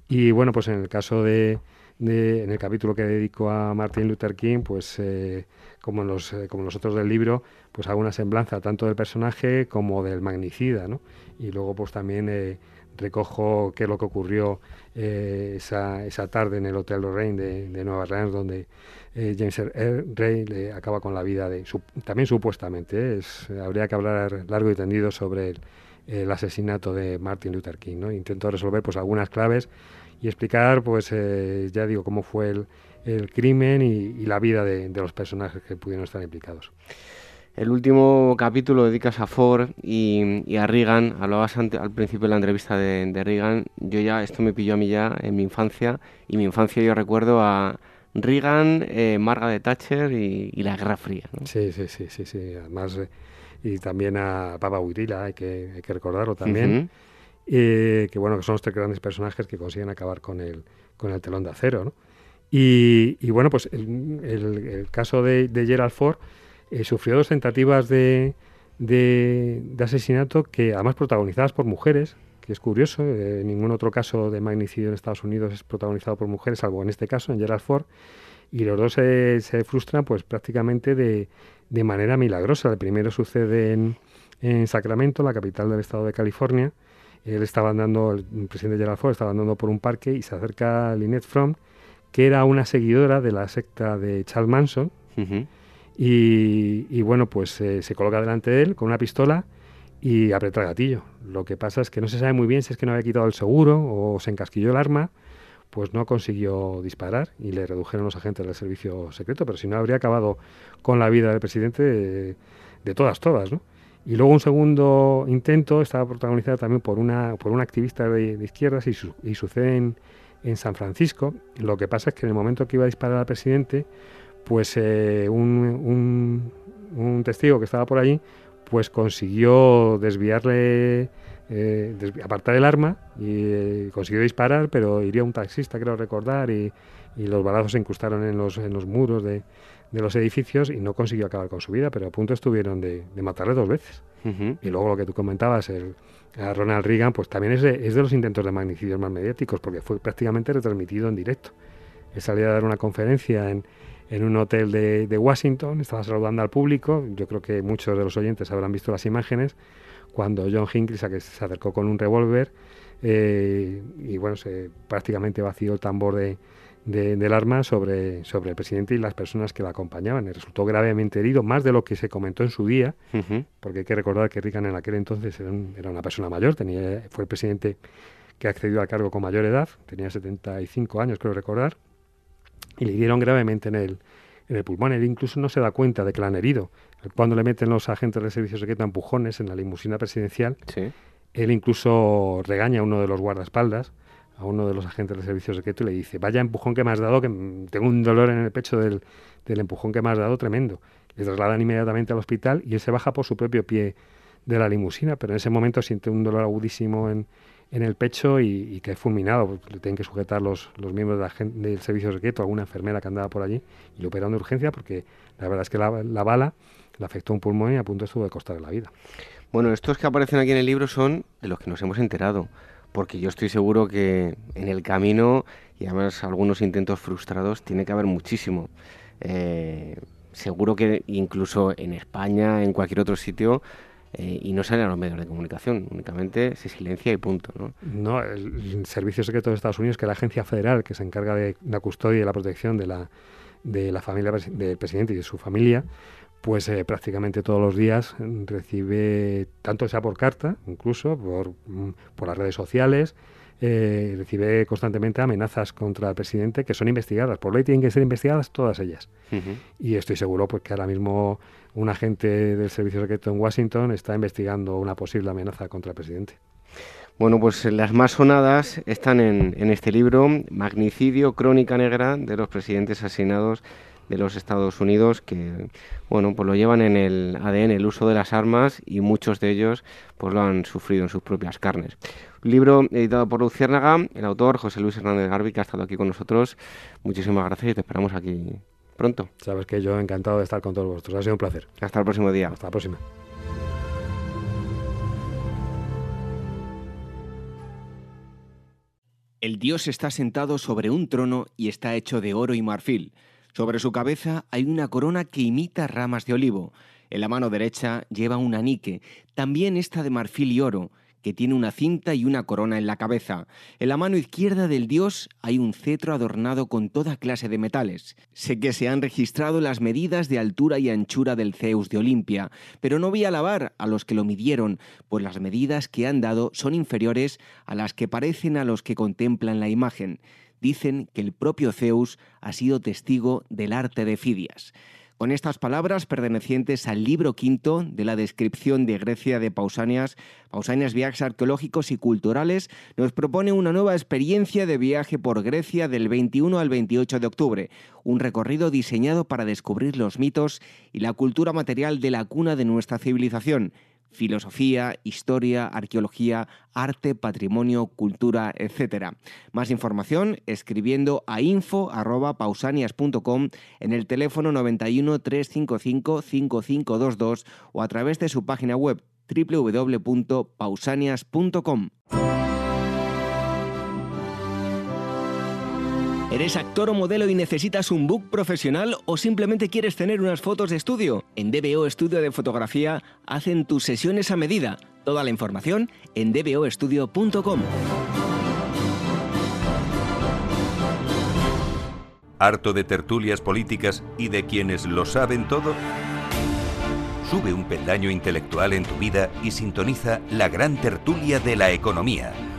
Y bueno, pues en el caso de, en el capítulo que dedico a Martin Luther King, pues eh, como, en los, eh, como los otros del libro, pues hago una semblanza tanto del personaje como del magnicida, ¿no? Y luego pues también eh, recojo qué es lo que ocurrió esa, esa, tarde en el Hotel Lorraine de, de Nueva Orleans, donde James Rey le acaba con la vida de, también supuestamente, es, habría que hablar largo y tendido sobre el, el asesinato de Martin Luther King, ¿no? Intento resolver pues algunas claves y explicar, pues eh, ya digo, cómo fue el, el crimen y, la vida de, los personajes que pudieron estar implicados. El último capítulo dedicas a Ford y, a Reagan. Hablabas al principio de la entrevista de, Reagan. Yo ya, esto me pilló a mí ya en mi infancia. Y mi infancia yo recuerdo a Reagan, eh, Margaret Thatcher y, la Guerra Fría. Sí, sí, sí, sí, sí. Además, eh, y también a Papa Huitila, hay que, hay que recordarlo también. Eh, que bueno, que son los tres grandes personajes que consiguen acabar con el, con el telón de acero, ¿no? Y, y bueno, pues el, el, caso de, de, Gerald Ford eh, sufrió dos tentativas de, de, asesinato que además protagonizadas por mujeres, que es curioso, eh, ningún otro caso de magnicidio en Estados Unidos es protagonizado por mujeres, salvo en este caso, en Gerald Ford, y los dos se, se frustran pues prácticamente de, de manera milagrosa. El primero sucede en, en Sacramento, la capital del estado de California, él estaba andando, el presidente Gerald Ford estaba andando por un parque y se acerca a Lynette Fromm, que era una seguidora de la secta de Charles Manson. y, bueno, pues eh, se coloca delante de él con una pistola y aprieta el gatillo. Lo que pasa es que no se sabe muy bien si es que no había quitado el seguro o se encasquilló el arma, pues no consiguió disparar y le redujeron los agentes del servicio secreto, pero si no habría acabado con la vida del presidente de, de todas, todas, ¿no? Y luego un segundo intento estaba protagonizado también por una, por una activista de, izquierdas y, sucede en, San Francisco. Lo que pasa es que en el momento que iba a disparar al presidente, pues eh, un, un, testigo que estaba por allí, pues consiguió desviarle, eh, apartar el arma y eh, consiguió disparar, pero iría un taxista, creo recordar, y, y los balazos se incrustaron en los, en los muros de, de los edificios y no consiguió acabar con su vida, pero a punto estuvieron de, matarle dos veces. Y luego lo que tú comentabas, el, a Ronald Reagan, pues también es de, es de los intentos de magnicidio más mediáticos, porque fue prácticamente retransmitido en directo. Él salía a dar una conferencia en, en un hotel de, de, Washington, estaba saludando al público, yo creo que muchos de los oyentes habrán visto las imágenes, cuando John Hinckley se acercó con un revólver eh, y bueno, se prácticamente vació el tambor de, del arma sobre, sobre el presidente y las personas que la acompañaban. Y resultó gravemente herido, más de lo que se comentó en su día, porque hay que recordar que Reagan en aquel entonces era, una persona mayor, tenía, fue el presidente que accedió al cargo con mayor edad, tenía 75 años, creo recordar, y le dieron gravemente en el, en el pulmón. Él incluso no se da cuenta de que la han herido. Cuando le meten los agentes del servicio secreto empujones en la limusina presidencial, él incluso regaña a uno de los guardaespaldas a uno de los agentes del servicio secreto y le dice, vaya empujón que me has dado, que tengo un dolor en el pecho del, del empujón que me has dado tremendo. Le trasladan inmediatamente al hospital y él se baja por su propio pie de la limusina, pero en ese momento siente un dolor agudísimo en, en el pecho y, y que es fulminado. Le tienen que sujetar los, los miembros de del servicio secreto, alguna enfermera que andaba por allí, y lo operaron de urgencia porque la verdad es que la, la bala le afectó un pulmón y a punto estuvo de costarle la vida. Bueno, estos que aparecen aquí en el libro son de los que nos hemos enterado porque yo estoy seguro que en el camino y además algunos intentos frustrados tiene que haber muchísimo. Eh, seguro que incluso en España, en cualquier otro sitio, eh, y no salen a los medios de comunicación, únicamente se silencia y punto. ¿no? no, el Servicio Secreto de Estados Unidos, que es la agencia federal que se encarga de la custodia y la protección de la, de la familia del presidente y de su familia, pues eh, prácticamente todos los días recibe, tanto sea por carta, incluso por, mm, por las redes sociales, eh, recibe constantemente amenazas contra el presidente que son investigadas. Por ley tienen que ser investigadas todas ellas. Y estoy seguro pues, que ahora mismo un agente del Servicio Secreto en Washington está investigando una posible amenaza contra el presidente. Bueno, pues las más sonadas están en, en este libro, Magnicidio, Crónica Negra de los presidentes asesinados de los Estados Unidos que bueno pues lo llevan en el ADN el uso de las armas y muchos de ellos pues lo han sufrido en sus propias carnes. Un libro editado por Luciérnaga, el autor José Luis Hernández Garbi que ha estado aquí con nosotros. Muchísimas gracias y te esperamos aquí pronto. Sabes que yo encantado de estar con todos vosotros. Ha sido un placer. Hasta el próximo día. Hasta la próxima. El dios está sentado sobre un trono y está hecho de oro y marfil. Sobre su cabeza hay una corona que imita ramas de olivo. En la mano derecha lleva un anique, también esta de marfil y oro, que tiene una cinta y una corona en la cabeza. En la mano izquierda del dios hay un cetro adornado con toda clase de metales. Sé que se han registrado las medidas de altura y anchura del Zeus de Olimpia, pero no voy a alabar a los que lo midieron, pues las medidas que han dado son inferiores a las que parecen a los que contemplan la imagen. Dicen que el propio Zeus ha sido testigo del arte de Fidias. Con estas palabras pertenecientes al libro quinto de la descripción de Grecia de Pausanias, Pausanias Viajes Arqueológicos y Culturales, nos propone una nueva experiencia de viaje por Grecia del 21 al 28 de octubre, un recorrido diseñado para descubrir los mitos y la cultura material de la cuna de nuestra civilización, filosofía, historia, arqueología, arte, patrimonio, cultura, etc. Más información escribiendo a info.pausanias.com en el teléfono 91 355 5522 o a través de su página web www.pausanias.com. ¿Eres actor o modelo y necesitas un book profesional o simplemente quieres tener unas fotos de estudio? En DBO Estudio de Fotografía hacen tus sesiones a medida. Toda la información en dboestudio.com. ¿Harto de tertulias políticas y de quienes lo saben todo? Sube un peldaño intelectual en tu vida y sintoniza la gran tertulia de la economía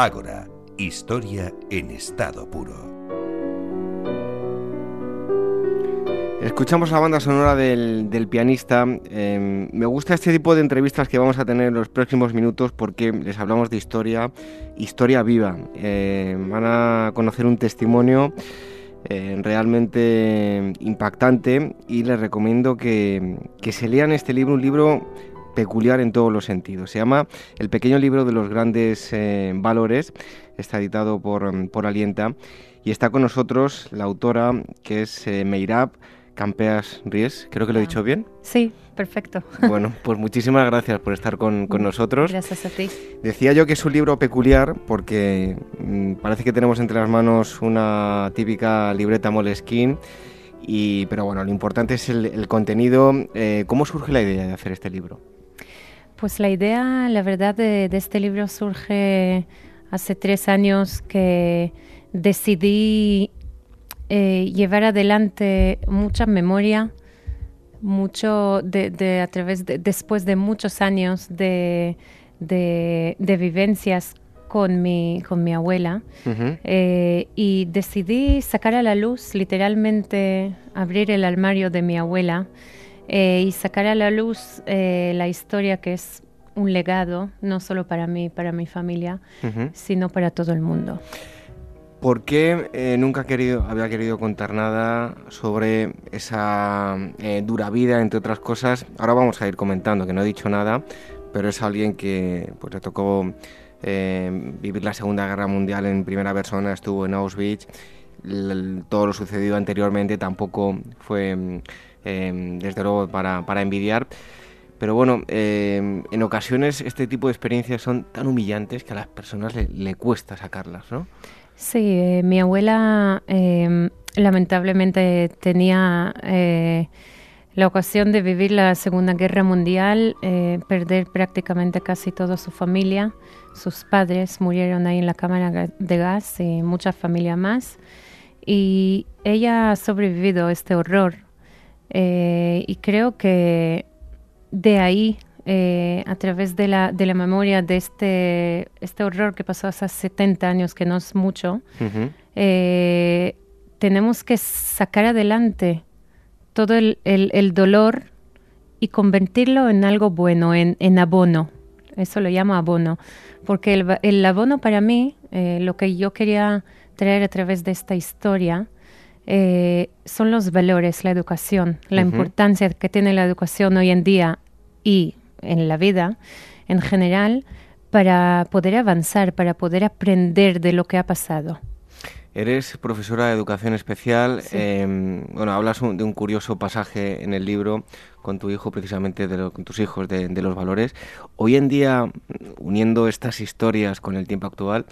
Ágora, historia en estado puro. Escuchamos la banda sonora del, pianista. Em, me gusta este tipo de entrevistas que vamos a tener en los próximos minutos porque les hablamos de historia, historia viva. Em, van a conocer un testimonio eh, realmente impactante y les recomiendo que se lean este libro, un libro peculiar en todos los sentidos. Se llama El pequeño libro de los grandes eh, valores, está editado por, mm, por, Alienta y está con nosotros la autora que es eh, Meirab Campeas Ries, creo que lo he dicho bien. Sí, perfecto. Bueno, pues muchísimas gracias por estar con, con nosotros. Gracias a ti. Decía yo que es un libro peculiar porque mm, parece que tenemos entre las manos una típica libreta Moleskine. Y, pero bueno, lo importante es el, contenido. Eh, ¿Cómo surge la idea de hacer este libro? Pues la idea, la verdad, de, este libro surge hace tres años que decidí eh, llevar adelante mucha memoria, mucho de, a través de, después de muchos años de, vivencias con mi, con mi abuela eh, y decidí sacar a la luz, literalmente abrir el armario de mi abuela eh, y sacar a la luz eh, la historia que es un legado, no solo para mí, para mi familia, sino para todo el mundo. ¿Por qué eh, nunca querido, había querido contar nada sobre esa dura vida, entre otras cosas? Ahora vamos a ir comentando, que no he dicho nada, pero es alguien que pues, le tocó vivir la Segunda Guerra Mundial en primera persona, estuvo en Auschwitz, todo lo sucedido anteriormente tampoco fue Em, desde luego para, envidiar. Pero bueno, em, en ocasiones este tipo de experiencias son tan humillantes que a las personas le, cuesta sacarlas, ¿no? Sí, eh, mi abuela em, lamentablemente tenía eh, la ocasión de vivir la Segunda Guerra Mundial, eh, perder prácticamente casi toda su familia. Sus padres murieron ahí en la cámara de gas y mucha familia más. Y ella ha sobrevivido a este horror y creo que de ahí eh, a través de la, de la memoria de este, este horror que pasó hace 70 años, que no es mucho, eh, tenemos que sacar adelante todo el, el, dolor y convertirlo en algo bueno, en, en, abono. Eso lo llamo abono. Porque el, el abono para mí, eh, lo que yo quería traer a través de esta historia, son los valores, la educación, la importancia que tiene la educación hoy en día y en la vida en general para poder avanzar, para poder aprender de lo que ha pasado. Eres profesora de educación especial. Em, bueno, hablas de un curioso pasaje en el libro con tu hijo, precisamente de con tus hijos, de, los valores. Hoy en día, uniendo estas historias con el tiempo actual,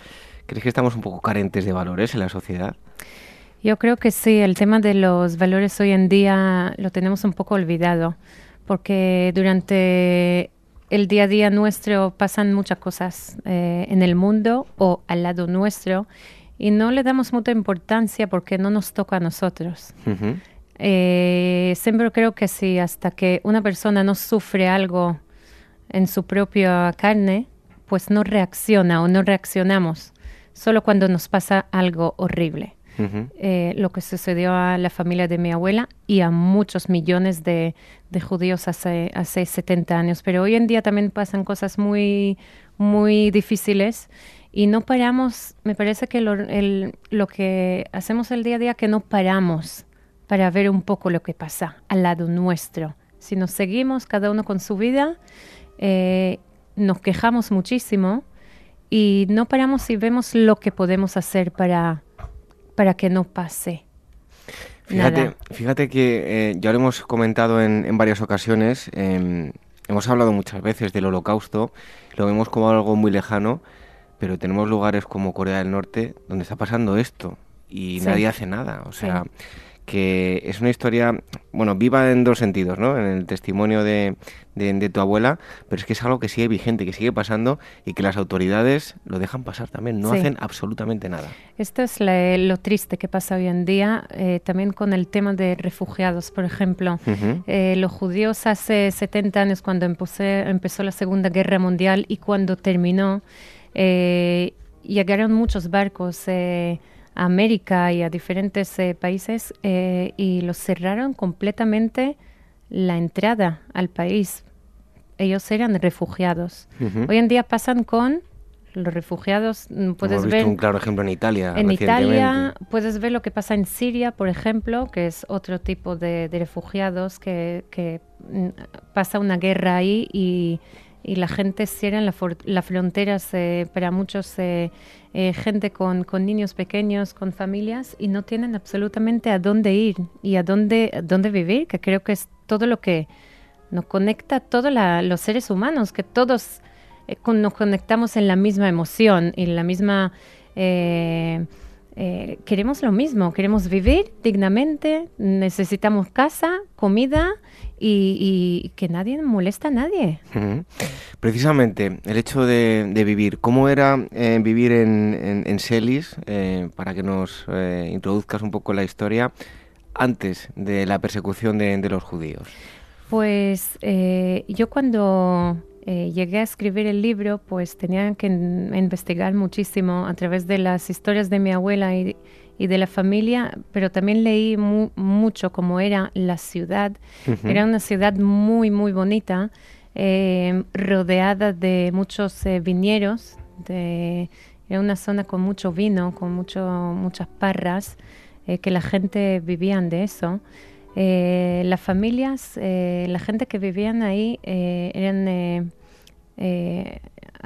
¿crees que estamos un poco carentes de valores en la sociedad? Yo creo que sí. El tema de los valores hoy en día lo tenemos un poco olvidado porque durante el día a día nuestro pasan muchas cosas eh, en el mundo o al lado nuestro y no le damos mucha importancia porque no nos toca a nosotros. Eh, siempre creo que si hasta que una persona no sufre algo en su propia carne, pues no reacciona o no reaccionamos, solo cuando nos pasa algo horrible. Eh, lo que sucedió a la familia de mi abuela y a muchos millones de, judíos hace, hace 70 años. Pero hoy en día también pasan cosas muy, muy difíciles y no paramos, me parece que lo, lo que hacemos el día a día, que no paramos para ver un poco lo que pasa al lado nuestro. Si nos seguimos cada uno con su vida, eh, nos quejamos muchísimo y no paramos y vemos lo que podemos hacer para para que no pase. Fíjate, fíjate que eh, ya lo hemos comentado en, varias ocasiones, em, hemos hablado muchas veces del holocausto, lo vemos como algo muy lejano, pero tenemos lugares como Corea del Norte donde está pasando esto y nadie hace nada. O sea, que es una historia, bueno, viva en dos sentidos, ¿no? En el testimonio de, de, tu abuela, pero es que es algo que sigue vigente, que sigue pasando y que las autoridades lo dejan pasar también, no hacen absolutamente nada. Esto es lo triste que pasa hoy en día, eh, también con el tema de refugiados, por ejemplo. Eh, los judíos hace 70 años, cuando empezó la Segunda Guerra Mundial y cuando terminó, eh, llegaron muchos barcos. América y a diferentes eh, países eh, y los cerraron completamente la entrada al país. Ellos eran refugiados. Hoy en día pasan con los refugiados. Mm, puedes Hemos ver un claro ejemplo en Italia. En Italia puedes ver lo que pasa en Siria, por ejemplo, que es otro tipo de, refugiados que, que mm, pasa una guerra ahí y y la gente cierra las la fronteras eh, para muchos eh, eh, gente con, niños pequeños, con familias y no tienen absolutamente a dónde ir y a dónde, dónde vivir, que creo que es todo lo que nos conecta a todos los seres humanos, que todos nos conectamos en la misma emoción y en la misma... queremos lo mismo, queremos vivir dignamente, necesitamos casa, comida y, que nadie molesta a nadie. Precisamente, el hecho de, vivir, ¿cómo era eh, vivir en, en, Celis, eh, para que nos eh, introduzcas un poco la historia, antes de la persecución de, los judíos? Pues yo cuando llegué a escribir el libro, pues tenía que investigar muchísimo a través de las historias de mi abuela y, y de la familia, pero también leí mucho cómo era la ciudad. Era una ciudad muy, muy bonita, eh, rodeada de muchos eh, viñeros, de, era una zona con mucho vino, con mucho, muchas parras, eh, que la gente vivían de eso. las familias, la gente que vivían ahí eran...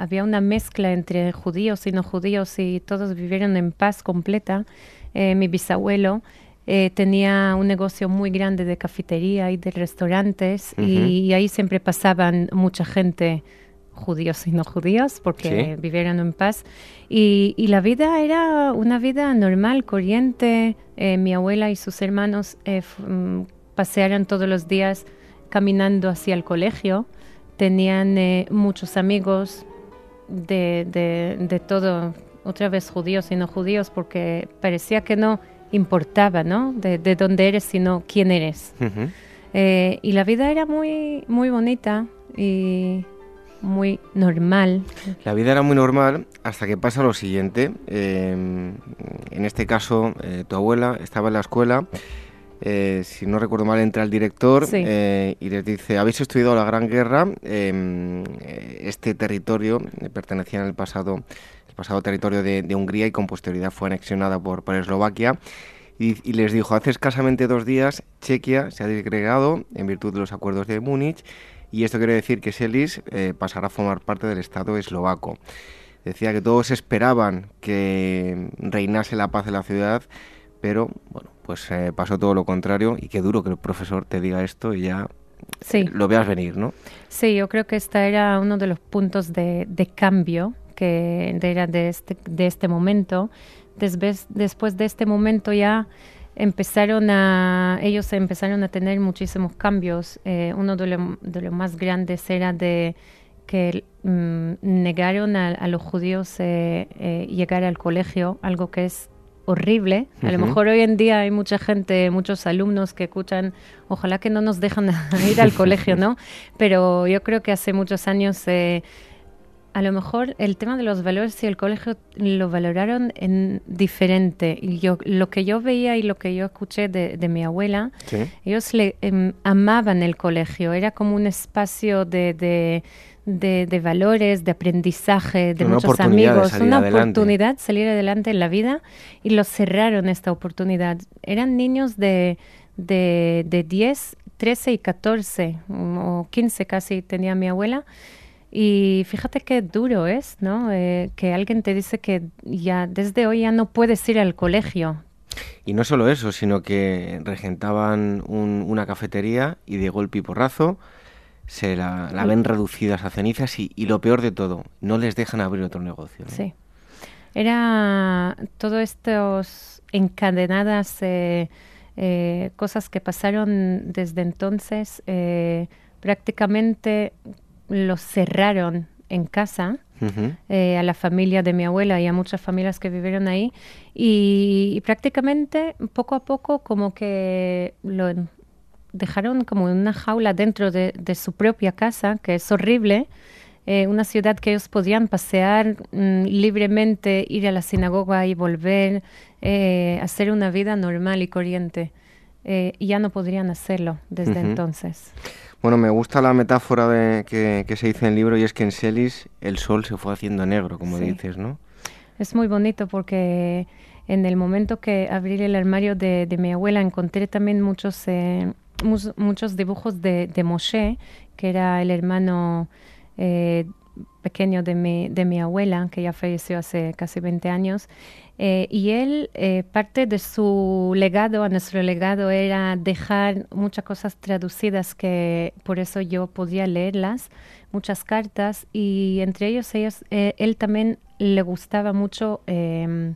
había una mezcla entre judíos y no judíos y todos vivieron en paz completa. Eh, mi bisabuelo eh, tenía un negocio muy grande de cafetería y de restaurantes y, ahí siempre pasaban mucha gente judíos y no judíos porque vivieron en paz y, la vida era una vida normal, corriente. Eh, mi abuela y sus hermanos mm, pasearon todos los días caminando hacia el colegio. Tenían muchos amigos de, de, de todo otra vez judíos y no judíos, porque parecía que no importaba, ¿no? De, dónde eres, sino quién eres. y la vida era muy, muy bonita y muy normal. La vida era muy normal hasta que pasa lo siguiente. en este caso, tu abuela estaba en la escuela eh, si no recuerdo mal, entra el director eh, y les dice, habéis estudiado la Gran Guerra, em, eh, este territorio pertenecía en el pasado, el pasado territorio de, Hungría y con posterioridad fue anexionada por, por Eslovaquia. Y, les dijo, hace escasamente dos días Chequia se ha disgregado en virtud de los acuerdos de Múnich y esto quiere decir que Selis pasará a formar parte del Estado eslovaco. Decía que todos esperaban que reinase la paz en la ciudad, pero bueno, pues eh, pasó todo lo contrario y qué duro que el profesor te diga esto y ya lo veas venir, ¿no? Sí, yo creo que este era uno de los puntos de, cambio que era de este, de este momento. Después, después de este momento ya empezaron a, ellos empezaron a tener muchísimos cambios. Eh, uno de, los más grandes era de que mm, negaron a, los judíos eh, llegar al colegio, algo que es horrible. A lo mejor hoy en día hay mucha gente, muchos alumnos que escuchan, ojalá que no nos dejan ir al colegio, ¿no? Pero yo creo que hace muchos años, eh, a lo mejor el tema de los valores y el colegio lo valoraron en diferente. Y yo, lo que yo veía y lo que yo escuché de, mi abuela, ellos le em, amaban el colegio, era como un espacio de de, valores, de aprendizaje, de muchos amigos, una oportunidad de salir adelante en la vida y lo cerraron esta oportunidad. Eran niños de, de, de 10, 13 y 14 o 15 casi tenía mi abuela. Y fíjate qué duro es, ¿no? Eh, que alguien te dice que ya desde hoy ya no puedes ir al colegio. Y no solo eso, sino que regentaban una cafetería y de golpe y porrazo se la, ven reducidas a cenizas y, lo peor de todo, no les dejan abrir otro negocio. Sí. Era todo estos encadenadas eh, eh, cosas que pasaron desde entonces, eh, prácticamente los cerraron en casa. a la familia de mi abuela y a muchas familias que vivieron ahí y, y prácticamente poco a poco como que lo dejaron como una jaula dentro de, su propia casa, que es horrible, eh, una ciudad que ellos podían pasear mm, libremente, ir a la sinagoga y volver, eh, hacer una vida normal y corriente. Eh, y ya no podrían hacerlo desde entonces. Bueno, me gusta la metáfora de, que, se dice en el libro y es que en Celis el sol se fue haciendo negro, como dices, ¿no? Es muy bonito porque en el momento que abrí el armario de, de mi abuela encontré también muchos muchos dibujos de, de, Moshe, que era el hermano eh, pequeño de mi, de mi abuela, que ya falleció hace casi 20 años. Eh, y él, eh, parte de su legado, a nuestro legado, era dejar muchas cosas traducidas que por eso yo podía leerlas, muchas cartas, y entre ellos, ellos él también le gustaba mucho em,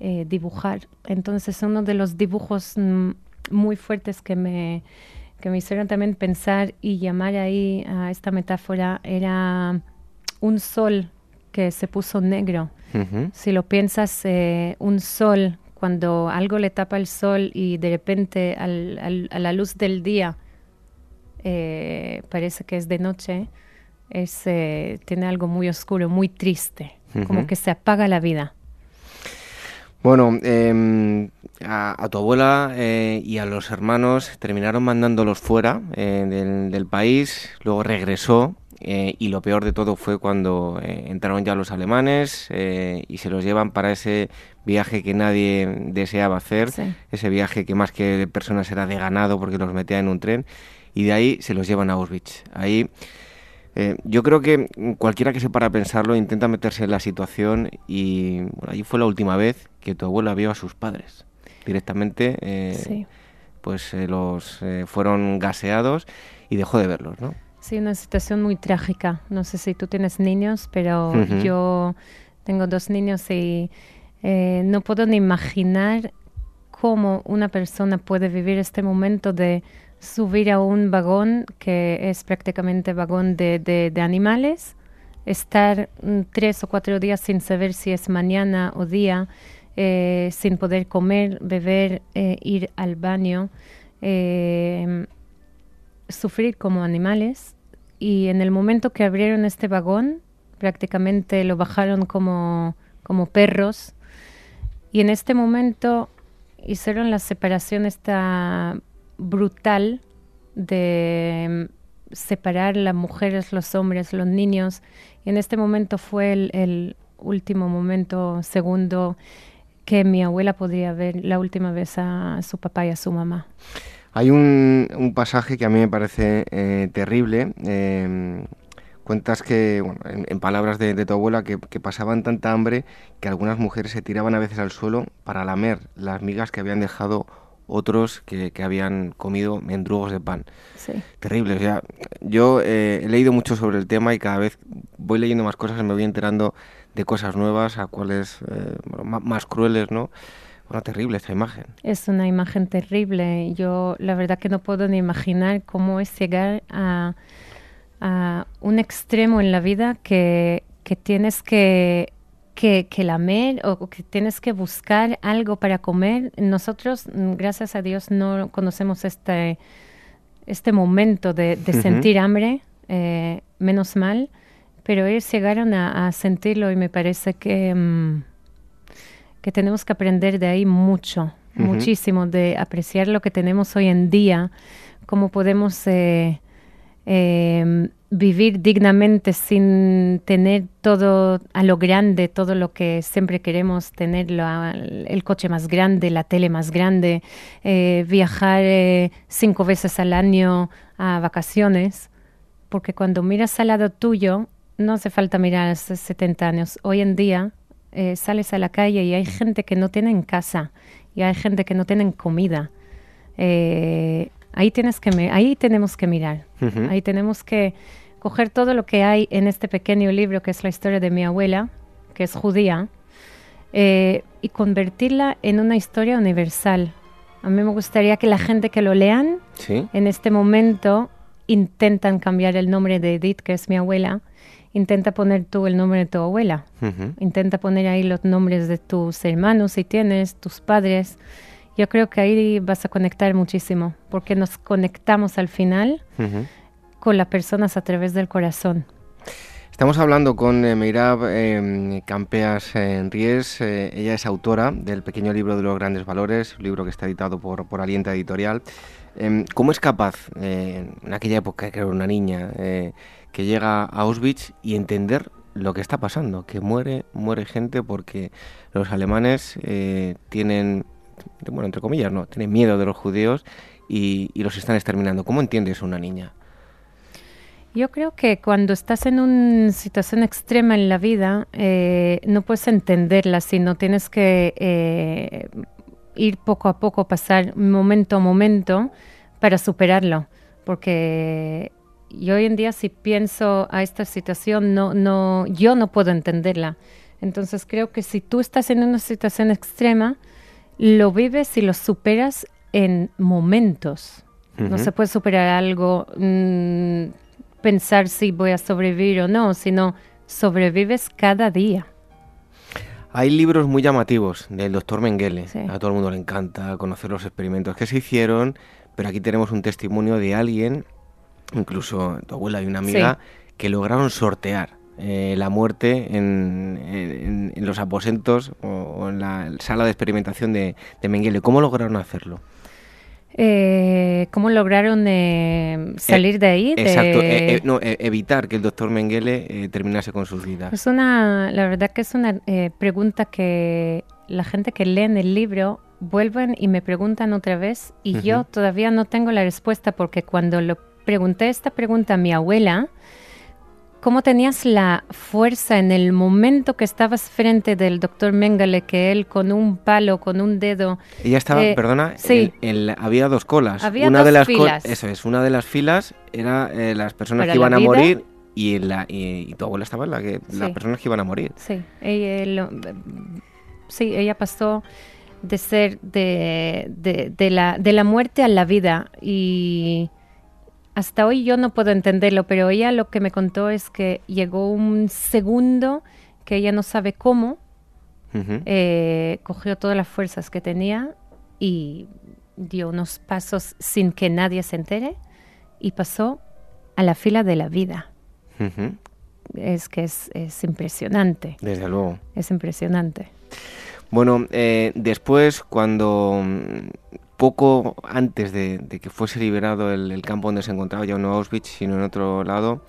dibujar. Entonces, uno de los dibujos mm, muy fuertes que me, que me hicieron también pensar y llamar ahí a esta metáfora era un sol que se puso negro. Si lo piensas, eh, un sol, cuando algo le tapa el sol y de repente al, a la luz del día eh, parece que es de noche, es, eh, tiene algo muy oscuro, muy triste, como que se apaga la vida. Bueno, em, a, tu abuela eh, y a los hermanos terminaron mandándolos fuera eh, del, país, luego regresó eh, y lo peor de todo fue cuando entraron ya los alemanes y se los llevan para ese viaje que nadie deseaba hacer, ese viaje que más que personas era de ganado porque los metía en un tren y de ahí se los llevan a Auschwitz. Ahí eh, yo creo que cualquiera que se para a pensarlo intenta meterse en la situación y bueno, allí fue la última vez que tu abuela vio a sus padres. Directamente, eh, pues eh, los fueron gaseados y dejó de verlos, ¿no? Sí, una situación muy trágica. No sé si tú tienes niños, pero yo tengo dos niños y no puedo ni imaginar cómo una persona puede vivir este momento de subir a un vagón que es prácticamente vagón de, de, animales, estar mm, tres o cuatro días sin saber si es mañana o día, eh, sin poder comer, beber, eh, ir al baño. Eh, sufrir como animales y en el momento que abrieron este vagón, prácticamente lo bajaron como, como perros y en este momento hicieron la separación esta brutal de separar las mujeres, los hombres, los niños. Y en este momento fue el, último momento, segundo, que mi abuela podría ver la última vez a su papá y a su mamá. Hay un, pasaje que a mí me parece eh, terrible. Em, cuentas que, bueno, en, palabras de, tu abuela, que, pasaban tanta hambre que algunas mujeres se tiraban a veces al suelo para lamer las migas que habían dejado otros que, habían comido mendrugos de pan. Sí. Terrible. O sea, yo eh, he leído mucho sobre el tema y cada vez voy leyendo más cosas y me voy enterando de cosas nuevas, a cuales eh, más, crueles, ¿no? Bueno, terrible esta imagen. Es una imagen terrible. Yo la verdad que no puedo ni imaginar cómo es llegar a, a un extremo en la vida que, que tienes que que, que, lamer o que tienes que buscar algo para comer. Nosotros, mm, gracias a Dios, no conocemos este, este momento de, sentir hambre, eh, menos mal, pero ellos llegaron a, sentirlo y me parece que, mm, que tenemos que aprender de ahí mucho, muchísimo, de apreciar lo que tenemos hoy en día, cómo podemos... Eh, eh, vivir dignamente sin tener todo a lo grande, todo lo que siempre queremos tener, el coche más grande, la tele más grande, eh, viajar eh, cinco veces al año a vacaciones, porque cuando miras al lado tuyo, no hace falta mirar a 70 años. Hoy en día eh, sales a la calle y hay gente que no tiene en casa y hay gente que no tiene comida. Ahí, tienes que, ahí tenemos que mirar, ahí tenemos que coger todo lo que hay en este pequeño libro que es la historia de mi abuela, que es judía, eh, y convertirla en una historia universal. A mí me gustaría que la gente que lo lean, en este momento, intentan cambiar el nombre de Edith, que es mi abuela, intenta poner tú el nombre de tu abuela, intenta poner ahí los nombres de tus hermanos si tienes, tus padres. Yo creo que ahí vas a conectar muchísimo, porque nos conectamos al final con las personas a través del corazón. Estamos hablando con eh, Meirab em, Campeas Ries. Eh, ella es autora del pequeño libro de los grandes valores, un libro que está editado por, por Alienta Editorial. Em, ¿Cómo es capaz, eh, en aquella época que era una niña, que llega a Auschwitz y entender lo que está pasando? Que muere, muere gente porque los alemanes tienen, bueno, entre comillas, no, tienen miedo de los judíos y, los están exterminando. ¿Cómo entiende eso una niña? Yo creo que cuando estás en una situación extrema en la vida, eh, no puedes entenderla, sino tienes que eh, ir poco a poco, pasar momento a momento para superarlo. Porque yo hoy en día si pienso a esta situación, no, no, yo no puedo entenderla. Entonces creo que si tú estás en una situación extrema, lo vives y lo superas en momentos. No se puede superar algo mm, pensar si voy a sobrevivir o no, sino sobrevives cada día. Hay libros muy llamativos del doctor Mengele. A todo el mundo le encanta conocer los experimentos que se hicieron, pero aquí tenemos un testimonio de alguien, incluso tu abuela y una amiga, que lograron sortear eh, la muerte en, los aposentos en la sala de experimentación de, de Mengele. ¿Cómo lograron hacerlo? Eh, ¿Cómo lograron eh, salir de ahí? Exacto, eh, no, evitar que el doctor Mengele terminase con sus vidas. Es una, la verdad que es una pregunta que la gente que lee en el libro vuelven y me preguntan otra vez y yo todavía no tengo la respuesta porque cuando lo pregunté esta pregunta a mi abuela, ¿Cómo tenías la fuerza en el momento que estabas frente del doctor Mengele, que él con un palo, con un dedo... Ella estaba, eh, perdona, sí. había dos colas. Había una dos de las filas. Eso es, una de las filas era eh, las personas que iban a morir y, la, y, tu abuela estaba en la que las personas que iban a morir. Sí, ella, sí, ella pasó de ser de, de, de, la, de la muerte a la vida y hasta hoy yo no puedo entenderlo, pero ella lo que me contó es que llegó un segundo que ella no sabe cómo, eh, cogió todas las fuerzas que tenía y dio unos pasos sin que nadie se entere y pasó a la fila de la vida. Es que es, impresionante. Desde luego. Es impresionante. Bueno, eh, después cuando poco antes de, que fuese liberado el, campo donde se encontraba ya no Auschwitz, sino en otro lado,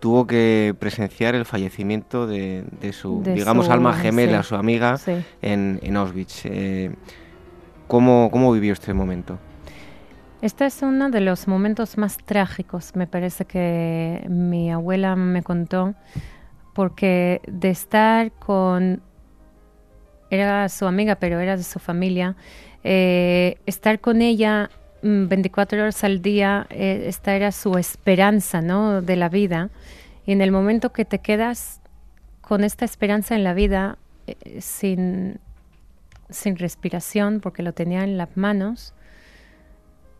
tuvo que presenciar el fallecimiento de, su, digamos, alma gemela, su amiga, en, Auschwitz. Eh, ¿cómo, ¿Cómo vivió este momento? Este es uno de los momentos más trágicos, me parece que mi abuela me contó, porque de estar con, era su amiga, pero era de su familia, eh, estar con ella 24 mm, horas al día, eh, esta era su esperanza, ¿no? De la vida. Y en el momento que te quedas con esta esperanza en la vida, eh, sin, sin respiración, porque lo tenía en las manos,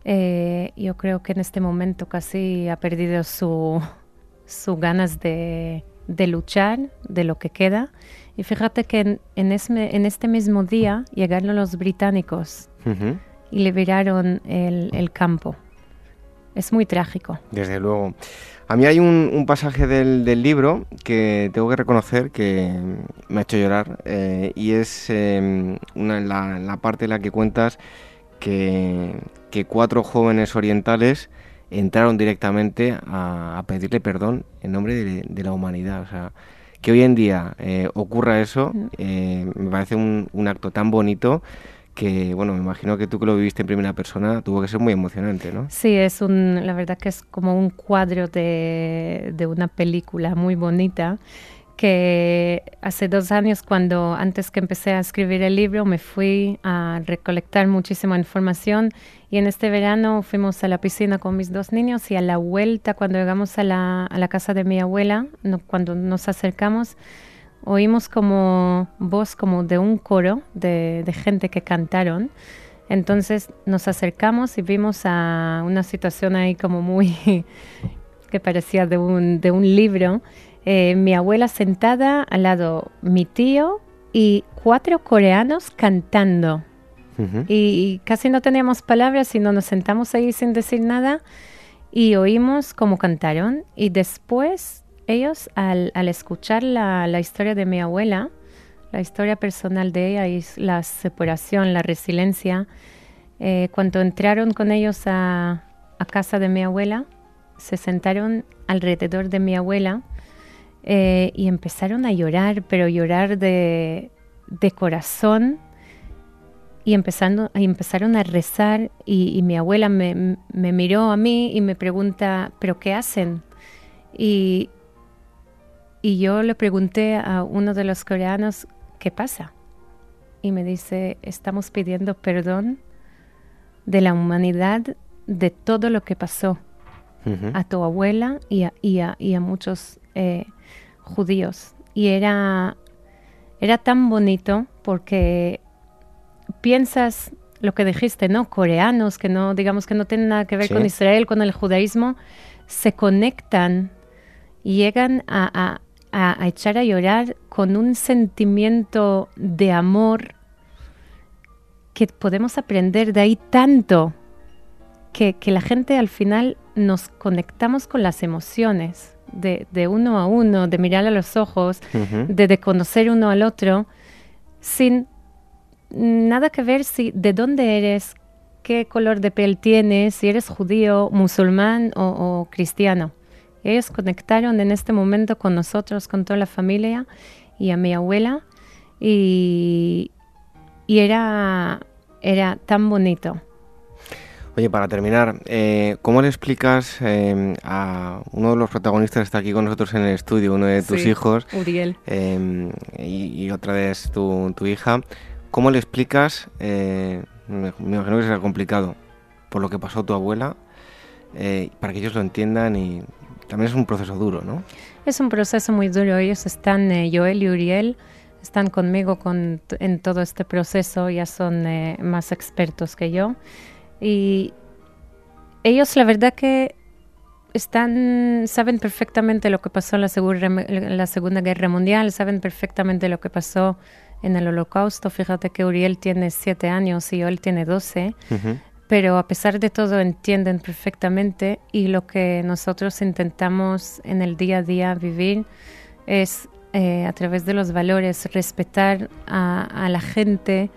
yo creo que en este momento casi ha perdido su, su ganas de, de luchar, de lo que queda. Y fíjate que en, en, este mismo día llegaron los británicos y liberaron el, el, campo. Es muy trágico. Desde luego. A mí hay un, pasaje del, del, libro que tengo que reconocer que me ha hecho llorar eh, y es em, una, la, la, parte en la que cuentas que, que cuatro jóvenes orientales entraron directamente a, pedirle perdón en nombre de, de la humanidad. O sea, que hoy en día eh, ocurra eso, eh, me parece un, acto tan bonito que, bueno, me imagino que tú que lo viviste en primera persona tuvo que ser muy emocionante, ¿no? Sí, es un, la verdad que es como un cuadro de, de una película muy bonita que hace dos años, cuando antes que empecé a escribir el libro, me fui a recolectar muchísima información y en este verano fuimos a la piscina con mis dos niños y a la vuelta, cuando llegamos a la, a la casa de mi abuela, cuando nos acercamos, oímos como voz como de un coro de, de gente que cantaron. Entonces nos acercamos y vimos a una situación ahí como muy que parecía de un, de un libro eh, mi abuela sentada al lado, mi tío y cuatro coreanos cantando. y, casi no teníamos palabras, sino nos sentamos ahí sin decir nada y oímos cómo cantaron. Y después ellos, al, escuchar la, historia de mi abuela, la historia personal de ella y la separación, la resiliencia, eh, cuando entraron con ellos a, a casa de mi abuela, se sentaron alrededor de mi abuela eh, y empezaron a llorar, pero llorar de, corazón y empezando, empezaron a rezar y, mi abuela me, miró a mí y me pregunta, ¿pero qué hacen? Y, y yo le pregunté a uno de los coreanos, ¿qué pasa? Y me dice, estamos pidiendo perdón de la humanidad de todo lo que pasó a tu abuela y a, y a, muchos eh, judíos. Y era, era tan bonito porque piensas lo que dijiste, ¿no? Coreanos, que no, digamos que no tienen nada que ver con Israel, con el judaísmo, se conectan y llegan a, a, echar a llorar con un sentimiento de amor que podemos aprender de ahí tanto que, que la gente al final nos conectamos con las emociones de, uno a uno, de mirar a los ojos, de, conocer uno al otro, sin nada que ver si de dónde eres, qué color de piel tienes, si eres judío, musulmán o, cristiano. Ellos conectaron en este momento con nosotros, con toda la familia y a mi abuela y, y era, era tan bonito. Oye, para terminar, eh, ¿cómo le explicas eh, a uno de los protagonistas que está aquí con nosotros en el estudio, uno de tus hijos, Uriel, eh, y, otra vez tu, tu, hija, ¿cómo le explicas, me, imagino que será complicado, por lo que pasó tu abuela, para que ellos lo entiendan y también es un proceso duro, ¿no? Es un proceso muy duro, ellos están, Joel y Uriel, están conmigo con, en todo este proceso, ya son más expertos que yo. Y ellos la verdad que están, saben perfectamente lo que pasó en la, la Segunda Guerra Mundial, saben perfectamente lo que pasó en el Holocausto. Fíjate que Uriel tiene siete años y él tiene doce. pero a pesar de todo entienden perfectamente y lo que nosotros intentamos en el día a día vivir es eh, a través de los valores respetar a, la gente,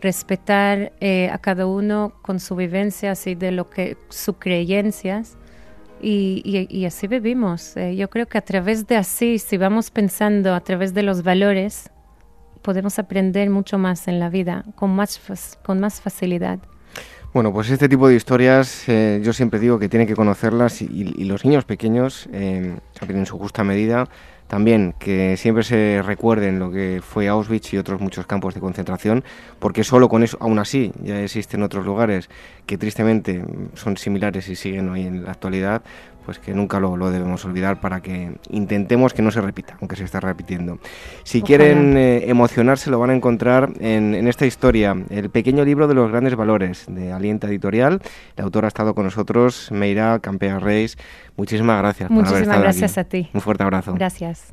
respetar eh, a cada uno con su vivencia, así de lo que sus creencias y, así vivimos. Eh, yo creo que a través de así, si vamos pensando a través de los valores, podemos aprender mucho más en la vida con más, con más facilidad. Bueno, pues este tipo de historias eh, yo siempre digo que tienen que conocerlas y, los niños pequeños, eh, en su justa medida, también que siempre se recuerden lo que fue Auschwitz y otros muchos campos de concentración, porque solo con eso, aún así, ya existen otros lugares que tristemente son similares y siguen hoy en la actualidad, pues que nunca lo, debemos olvidar para que intentemos que no se repita, aunque se está repitiendo. Si quieren eh, emocionarse, lo van a encontrar en, esta historia, el pequeño libro de los grandes valores de Alienta Editorial. La autora ha estado con nosotros, Meira Campea Reis. Muchísimas gracias por haber estado gracias a ti. Un fuerte abrazo. Gracias.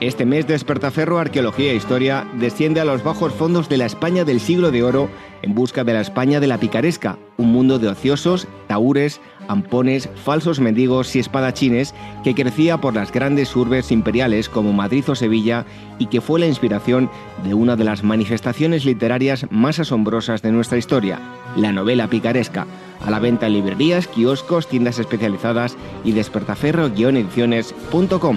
Este mes Despertaferro Arqueología e Historia desciende a los bajos fondos de la España del siglo de oro en busca de la España de la picaresca, un mundo de ociosos, taúres, ampones, falsos mendigos y espadachines que crecía por las grandes urbes imperiales como Madrid o Sevilla y que fue la inspiración de una de las manifestaciones literarias más asombrosas de nuestra historia, la novela picaresca, a la venta en librerías, kioscos, tiendas especializadas y despertaferro-ediciones.com.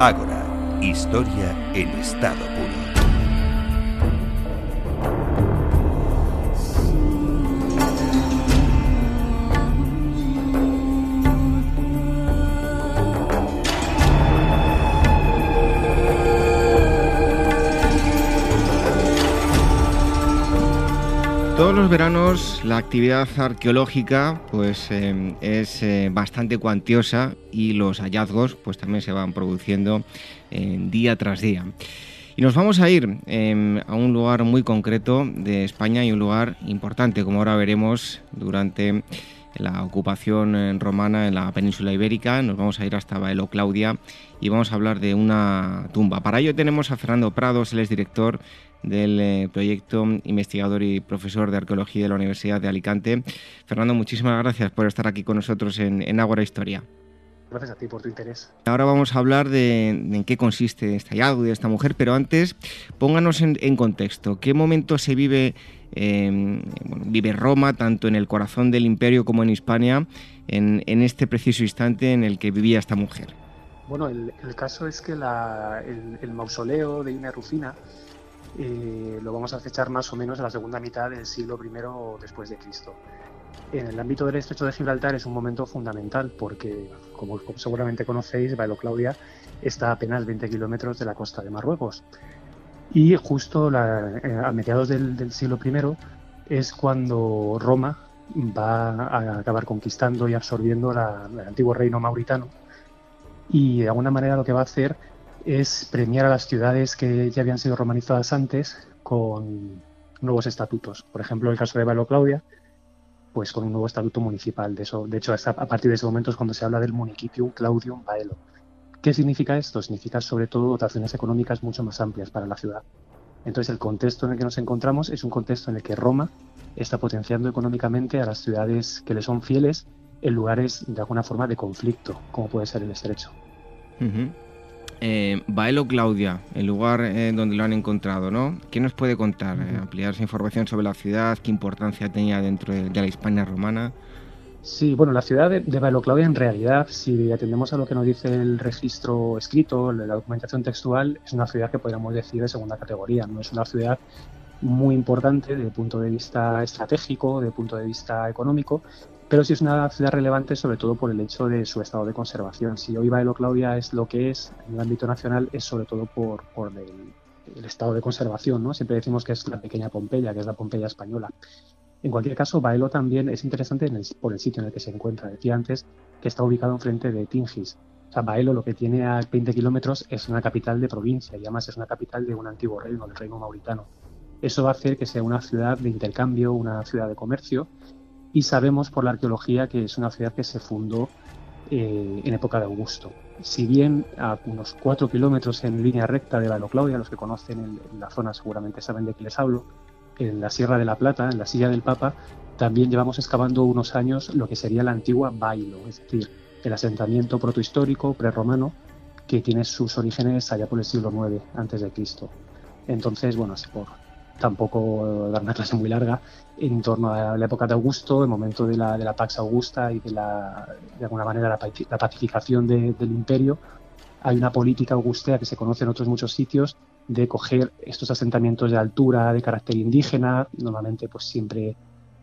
Ágora, historia en estado Todos los veranos la actividad arqueológica pues em, es eh, bastante cuantiosa y los hallazgos pues también se van produciendo día tras día. Y nos vamos a ir em, a un lugar muy concreto de España y un lugar importante, como ahora veremos durante la ocupación eh, romana en la península ibérica. Nos vamos a ir hasta Baelo Claudia y vamos a hablar de una tumba. Para ello tenemos a Fernando Prados, él es director del eh, proyecto investigador y profesor de arqueología de la Universidad de Alicante. Fernando, muchísimas gracias por estar aquí con nosotros en, en Ágora Historia. Gracias a ti por tu interés. Ahora vamos a hablar de, en qué consiste este hallazgo de esta mujer, pero antes pónganos en, contexto. ¿Qué momento se vive, em, vive Roma, tanto en el corazón del imperio como en Hispania, en, este preciso instante en el que vivía esta mujer? Bueno, el, caso es que el, el, mausoleo de Ina Rufina eh, lo vamos a fechar más o menos a la segunda mitad del siglo I después de Cristo. En el ámbito del estrecho de Gibraltar es un momento fundamental porque, como, seguramente conocéis, Bailo Claudia está a apenas 20 kilómetros de la costa de Marruecos. Y justo eh, a mediados del, siglo I es cuando Roma va a acabar conquistando y absorbiendo el antiguo reino mauritano y de alguna manera lo que va a hacer es premiar a las ciudades que ya habían sido romanizadas antes con nuevos estatutos. Por ejemplo, el caso de Bailo Claudia, pues con un nuevo estatuto municipal. De, eso, de hecho, a partir de ese momento es cuando se habla del Municipio Claudium Baelo. ¿Qué significa esto? Significa sobre todo dotaciones económicas mucho más amplias para la ciudad. Entonces el contexto en el que nos encontramos es un contexto en el que Roma está potenciando económicamente a las ciudades que le son fieles en lugares de alguna forma de conflicto, como puede ser el estrecho. Eh, Baelo Claudia, el lugar eh, donde lo han encontrado, ¿no? ¿Qué nos puede contar? Eh, ampliar esa información sobre la ciudad, qué importancia tenía dentro de, la Hispania romana. Sí, bueno, la ciudad de, Baelo Claudia en realidad, si atendemos a lo que nos dice el registro escrito, la documentación textual, es una ciudad que podríamos decir de segunda categoría, no es una ciudad muy importante desde el punto de vista estratégico, desde el punto de vista económico, pero sí es una ciudad relevante sobre todo por el hecho de su estado de conservación. Si hoy Bailo Claudia es lo que es en el ámbito nacional, es sobre todo por, el, estado de conservación. ¿no? Siempre decimos que es la pequeña Pompeya, que es la Pompeya española. En cualquier caso, Baelo también es interesante por el sitio en el que se encuentra. Decía antes que está ubicado enfrente de Tingis. O sea, Baelo lo que tiene a 20 kilómetros es una capital de provincia y además es una capital de un antiguo reino, el reino mauritano. Eso va a hacer que sea una ciudad de intercambio, una ciudad de comercio y sabemos por la arqueología que es una ciudad que se fundó eh, en época de Augusto. Si bien a unos cuatro kilómetros en línea recta de la Claudia, los que conocen la zona seguramente saben de qué les hablo, en la Sierra de la Plata, en la Silla del Papa, también llevamos excavando unos años lo que sería la antigua Bailo, es decir, el asentamiento protohistórico prerromano que tiene sus orígenes allá por el siglo IX antes de Cristo. Entonces, bueno, así por, tampoco dar una clase muy larga, en torno a la época de Augusto, el momento de la, de la Pax Augusta y de, la, de alguna manera la, pacificación del imperio, hay una política augustea que se conoce en otros muchos sitios de coger estos asentamientos de altura de carácter indígena, normalmente pues siempre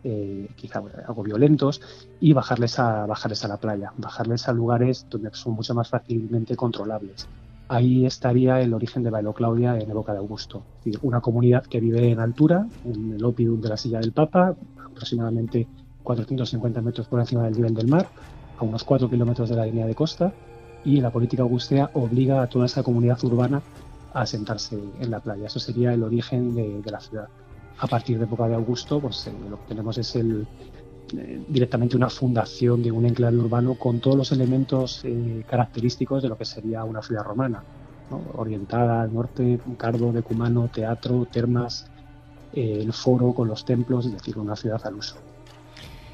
eh, quizá algo violentos, y bajarles a, bajarles a la playa, bajarles a lugares donde son mucho más fácilmente controlables ahí estaría el origen de Bailo Claudia en época de Augusto. una comunidad que vive en altura, en el Opidum de la Silla del Papa, aproximadamente 450 metros por encima del nivel del mar, a unos 4 kilómetros de la línea de costa, y la política augustea obliga a toda esa comunidad urbana a asentarse en la playa. Eso sería el origen de, la ciudad. A partir de época de Augusto, pues eh, lo que tenemos es el, eh, directamente una fundación de un enclave urbano con todos los elementos eh, característicos de lo que sería una ciudad romana, orientada al norte, un cardo, decumano, teatro, termas, eh, el foro con los templos, es decir, una ciudad al uso.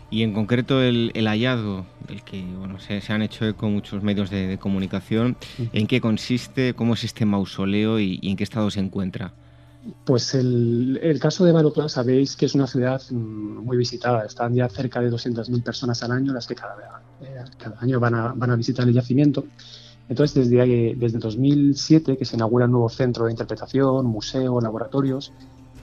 Y en concreto el, hallazgo, el que bueno, se, han hecho con muchos medios de, comunicación, ¿en qué consiste, cómo es este mausoleo y en qué estado se encuentra? Pues el, caso de Baroclá sabéis que es una ciudad mm, muy visitada. Están ya cerca de 200.000 personas al año las que cada, eh, cada año van a, visitar el yacimiento. Entonces, desde, desde 2007, que se inaugura un nuevo centro de interpretación, museo, laboratorios,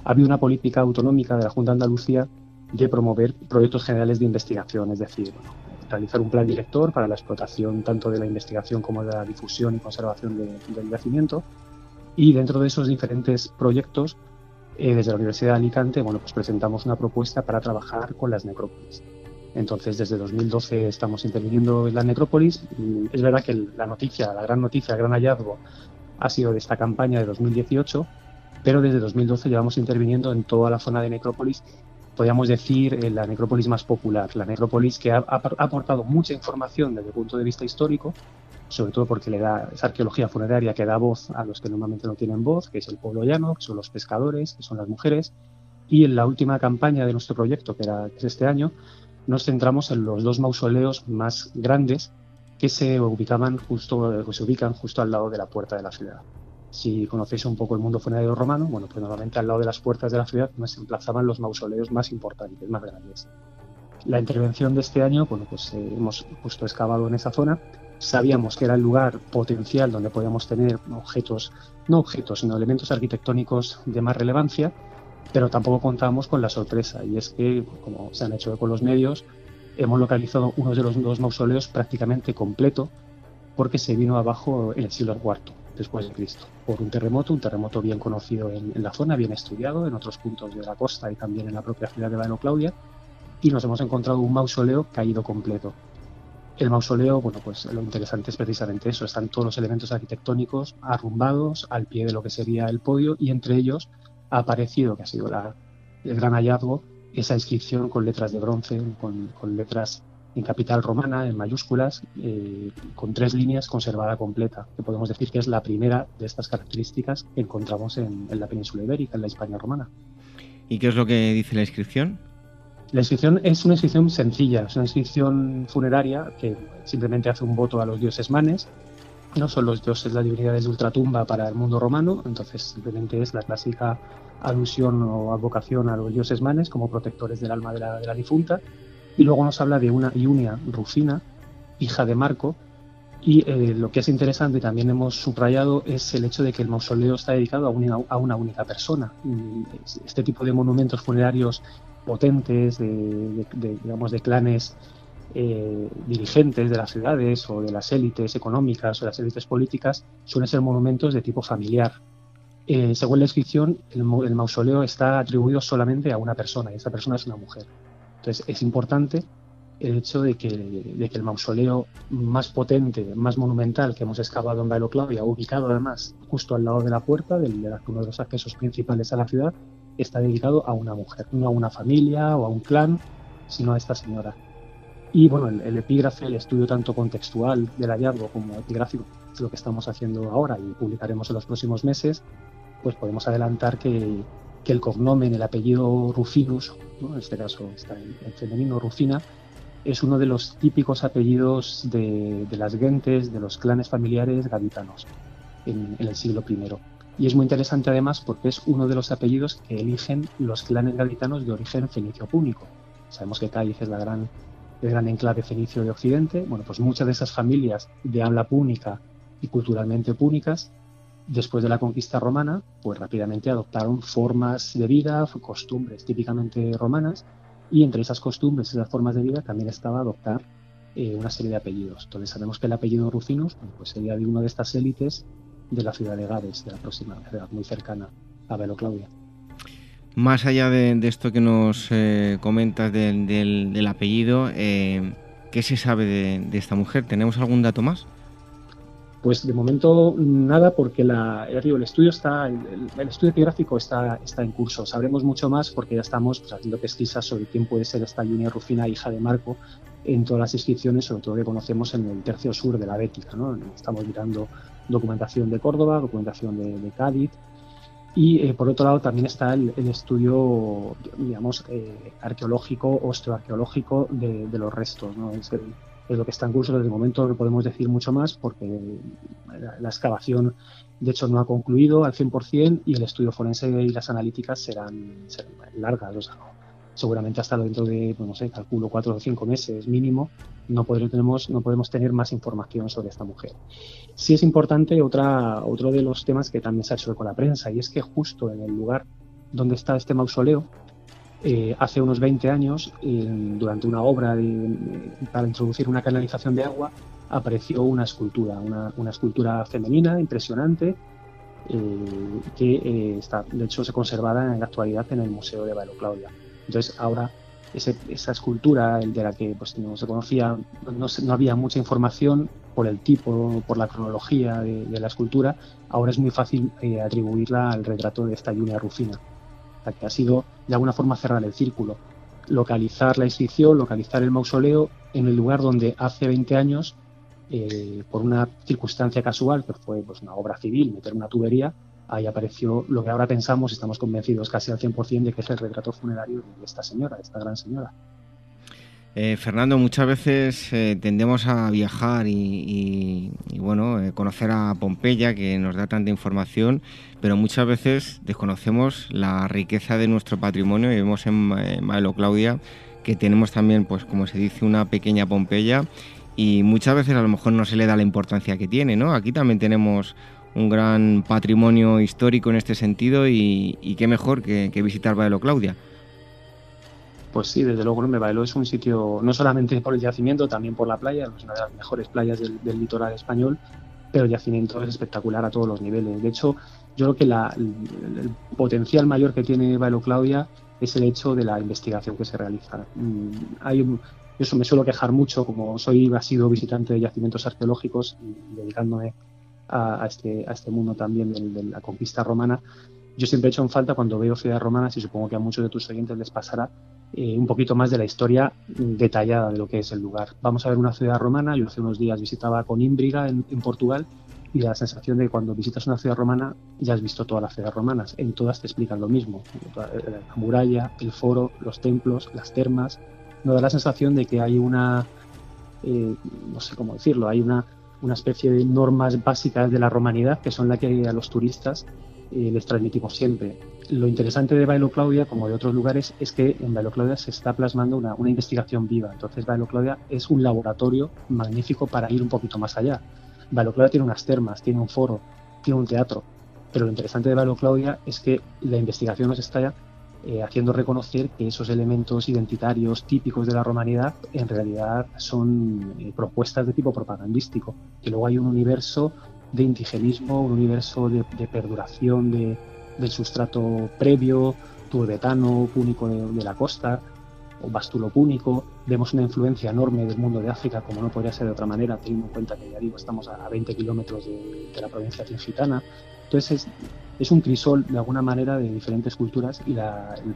ha habido una política autonómica de la Junta de Andalucía de promover proyectos generales de investigación, es decir, realizar un plan director para la explotación tanto de la investigación como de la difusión y conservación del yacimiento y dentro de esos diferentes proyectos, eh, desde la Universidad de Alicante, bueno, pues presentamos una propuesta para trabajar con las necrópolis. Entonces, desde 2012 estamos interviniendo en la necrópolis. Es verdad que la noticia, la gran noticia, el gran hallazgo ha sido de esta campaña de 2018, pero desde 2012 llevamos interviniendo en toda la zona de necrópolis, podríamos decir en la necrópolis más popular, la necrópolis que ha aportado mucha información desde el punto de vista histórico, sobre todo porque le da esa arqueología funeraria que da voz a los que normalmente no tienen voz, que es el pueblo llano, que son los pescadores, que son las mujeres. Y en la última campaña de nuestro proyecto, que, era, este año, nos centramos en los dos mausoleos más grandes que se ubicaban justo, se ubican justo al lado de la puerta de la ciudad. Si conocéis un poco el mundo funerario romano, bueno, pues normalmente al lado de las puertas de la ciudad se emplazaban los mausoleos más importantes, más grandes. La intervención de este año, bueno, pues eh, hemos justo excavado en esa zona. Sabíamos que era el lugar potencial donde podíamos tener objetos, no objetos, sino elementos arquitectónicos de más relevancia, pero tampoco contábamos con la sorpresa, y es que, como se han hecho con los medios, hemos localizado uno de los dos mausoleos prácticamente completo, porque se vino abajo en el siglo IV después de Cristo, por un terremoto, un terremoto bien conocido en, la zona, bien estudiado en otros puntos de la costa y también en la propia ciudad de Bailo Claudia, y nos hemos encontrado un mausoleo caído completo. El mausoleo, bueno, pues lo interesante es precisamente eso, están todos los elementos arquitectónicos arrumbados al pie de lo que sería el podio y entre ellos ha aparecido, que ha sido el gran hallazgo, esa inscripción con letras de bronce, con, letras en capital romana, en mayúsculas, eh, con tres líneas conservada completa, que podemos decir que es la primera de estas características que encontramos en, en la península ibérica, en la Hispania romana. ¿Y qué es lo que dice la inscripción? La inscripción es una inscripción sencilla, es una inscripción funeraria que simplemente hace un voto a los dioses manes. No son los dioses, las divinidades de ultratumba para el mundo romano, entonces simplemente es la clásica alusión o advocación a los dioses manes como protectores del alma de la, de la difunta. Y luego nos habla de una Iunia Rufina, hija de Marco, y eh, lo que es interesante también hemos subrayado es el hecho de que el mausoleo está dedicado a una, única persona. Este tipo de monumentos funerarios potentes, de, digamos, de clanes eh, dirigentes de las ciudades o de las élites económicas o de las élites políticas, suelen ser monumentos de tipo familiar. Eh, según la inscripción, el, el, mausoleo está atribuido solamente a una persona y esa persona es una mujer. Entonces es importante el hecho de que, de que el mausoleo más potente, más monumental que hemos excavado en Bailo Claudia, ubicado además justo al lado de la puerta, del, de uno de los accesos principales a la ciudad, está dedicado a una mujer, no a una familia o a un clan, sino a esta señora. Y bueno, el, epígrafe, el estudio tanto contextual del hallazgo como epigráfico, es lo que estamos haciendo ahora y publicaremos en los próximos meses, pues podemos adelantar que, que el cognomen, el apellido Rufinus, en este caso está en, femenino Rufina, es uno de los típicos apellidos de, las gentes, de los clanes familiares gaditanos en, en el siglo I. Y es muy interesante además porque es uno de los apellidos que eligen los clanes gaditanos de origen fenicio-púnico. Sabemos que Cádiz es la gran, el gran enclave fenicio de Occidente. Bueno, pues muchas de esas familias de habla púnica y culturalmente púnicas, después de la conquista romana, pues rápidamente adoptaron formas de vida, costumbres típicamente romanas, y entre esas costumbres, esas formas de vida, también estaba adoptar eh, una serie de apellidos. Entonces sabemos que el apellido Rufinus pues sería de una de estas élites de la ciudad de Gades, de la próxima ciudad muy cercana a Velo Claudia. Más allá de, esto que nos eh, comentas del, apellido, eh, ¿qué se sabe de, esta mujer? ¿Tenemos algún dato más? Pues de momento nada, porque la, el estudio está, el, estudio epigráfico está, está en curso. Sabremos mucho más porque ya estamos pues, haciendo pesquisas sobre quién puede ser esta Junia Rufina, hija de Marco, en todas las inscripciones, sobre todo que conocemos en el tercio sur de la Bética. ¿no? Estamos mirando documentación de Córdoba, documentación de, Cádiz. Y eh, por otro lado también está el, estudio, digamos, eh, arqueológico, osteoarqueológico de, de los restos. ¿no? Lo que está en curso. Desde el momento no podemos decir mucho más porque la, excavación, de hecho, no ha concluido al 100% y el estudio forense y las analíticas serán, serán largas. O sea, seguramente hasta dentro de, pues no sé, calculo cuatro o cinco meses mínimo, no podremos, no podemos tener más información sobre esta mujer. Sí es importante otra, otro de los temas que también se ha hecho con la prensa, y es que justo en el lugar donde está este mausoleo, eh, hace unos 20 años, durante una obra para introducir una canalización de agua, apareció una escultura, una, escultura femenina impresionante, eh, que eh, está, de hecho, se conservada en la actualidad en el Museo de Bailo Claudia. Entonces ahora esa escultura de la que pues, no se conocía, no, había mucha información por el tipo, por la cronología de, la escultura, ahora es muy fácil atribuirla al retrato de esta Julia Rufina, que ha sido de alguna forma cerrar el círculo, localizar la inscripción, localizar el mausoleo en el lugar donde hace 20 años, eh, por una circunstancia casual, que fue pues, una obra civil, meter una tubería, ahí apareció lo que ahora pensamos, estamos convencidos casi al 100% de que es el retrato funerario de esta señora, de esta gran señora. Eh, Fernando, muchas veces eh, tendemos a viajar y, bueno, eh, conocer a Pompeya, que nos da tanta información, pero muchas veces desconocemos la riqueza de nuestro patrimonio y vemos en, Maelo Claudia que tenemos también, pues como se dice, una pequeña Pompeya y muchas veces a lo mejor no se le da la importancia que tiene, ¿no? Aquí también tenemos un gran patrimonio histórico en este sentido y, qué mejor que, visitar Baelo Claudia. Pues sí, desde luego me Baelo es un sitio no solamente por el yacimiento, también por la playa, es una de las mejores playas del, litoral español, pero el yacimiento es espectacular a todos los niveles. De hecho, yo creo que el, potencial mayor que tiene Baelo Claudia es el hecho de la investigación que se realiza. Mm, hay yo me suelo quejar mucho, como soy ha sido visitante de yacimientos arqueológicos y dedicándome a, este, a este mundo también de, la conquista romana. Yo siempre he hecho en falta cuando veo ciudades romanas y supongo que a muchos de tus oyentes les pasará eh, un poquito más de la historia detallada de lo que es el lugar. Vamos a ver una ciudad romana. Yo hace unos días visitaba Conímbriga en, en Portugal y la sensación de que cuando visitas una ciudad romana ya has visto todas las ciudades romanas. En todas te explican lo mismo. La muralla, el foro, los templos, las termas. No da la sensación de que hay una, eh, no sé cómo decirlo, hay una, una especie de normas básicas de la romanidad que son las que a los turistas eh, les transmitimos siempre. Lo interesante de Bailo Claudia, como de otros lugares, es que en Bailo Claudia se está plasmando una, una investigación viva. Entonces Bailo Claudia es un laboratorio magnífico para ir un poquito más allá Valo Claudia tiene unas termas, tiene un foro, tiene un teatro, pero lo interesante de Valo Claudia es que la investigación nos está eh, haciendo reconocer que esos elementos identitarios típicos de la romanidad en realidad son eh, propuestas de tipo propagandístico, que luego hay un universo de indigenismo, un universo de, perduración del sustrato previo, turbetano, púnico de la costa, o bastulo púnico, vemos una influencia enorme del mundo de África, como no podría ser de otra manera, teniendo en cuenta que ya digo, estamos a 20 kilómetros de, la provincia tingitana. Entonces es, un crisol de alguna manera de diferentes culturas y la, el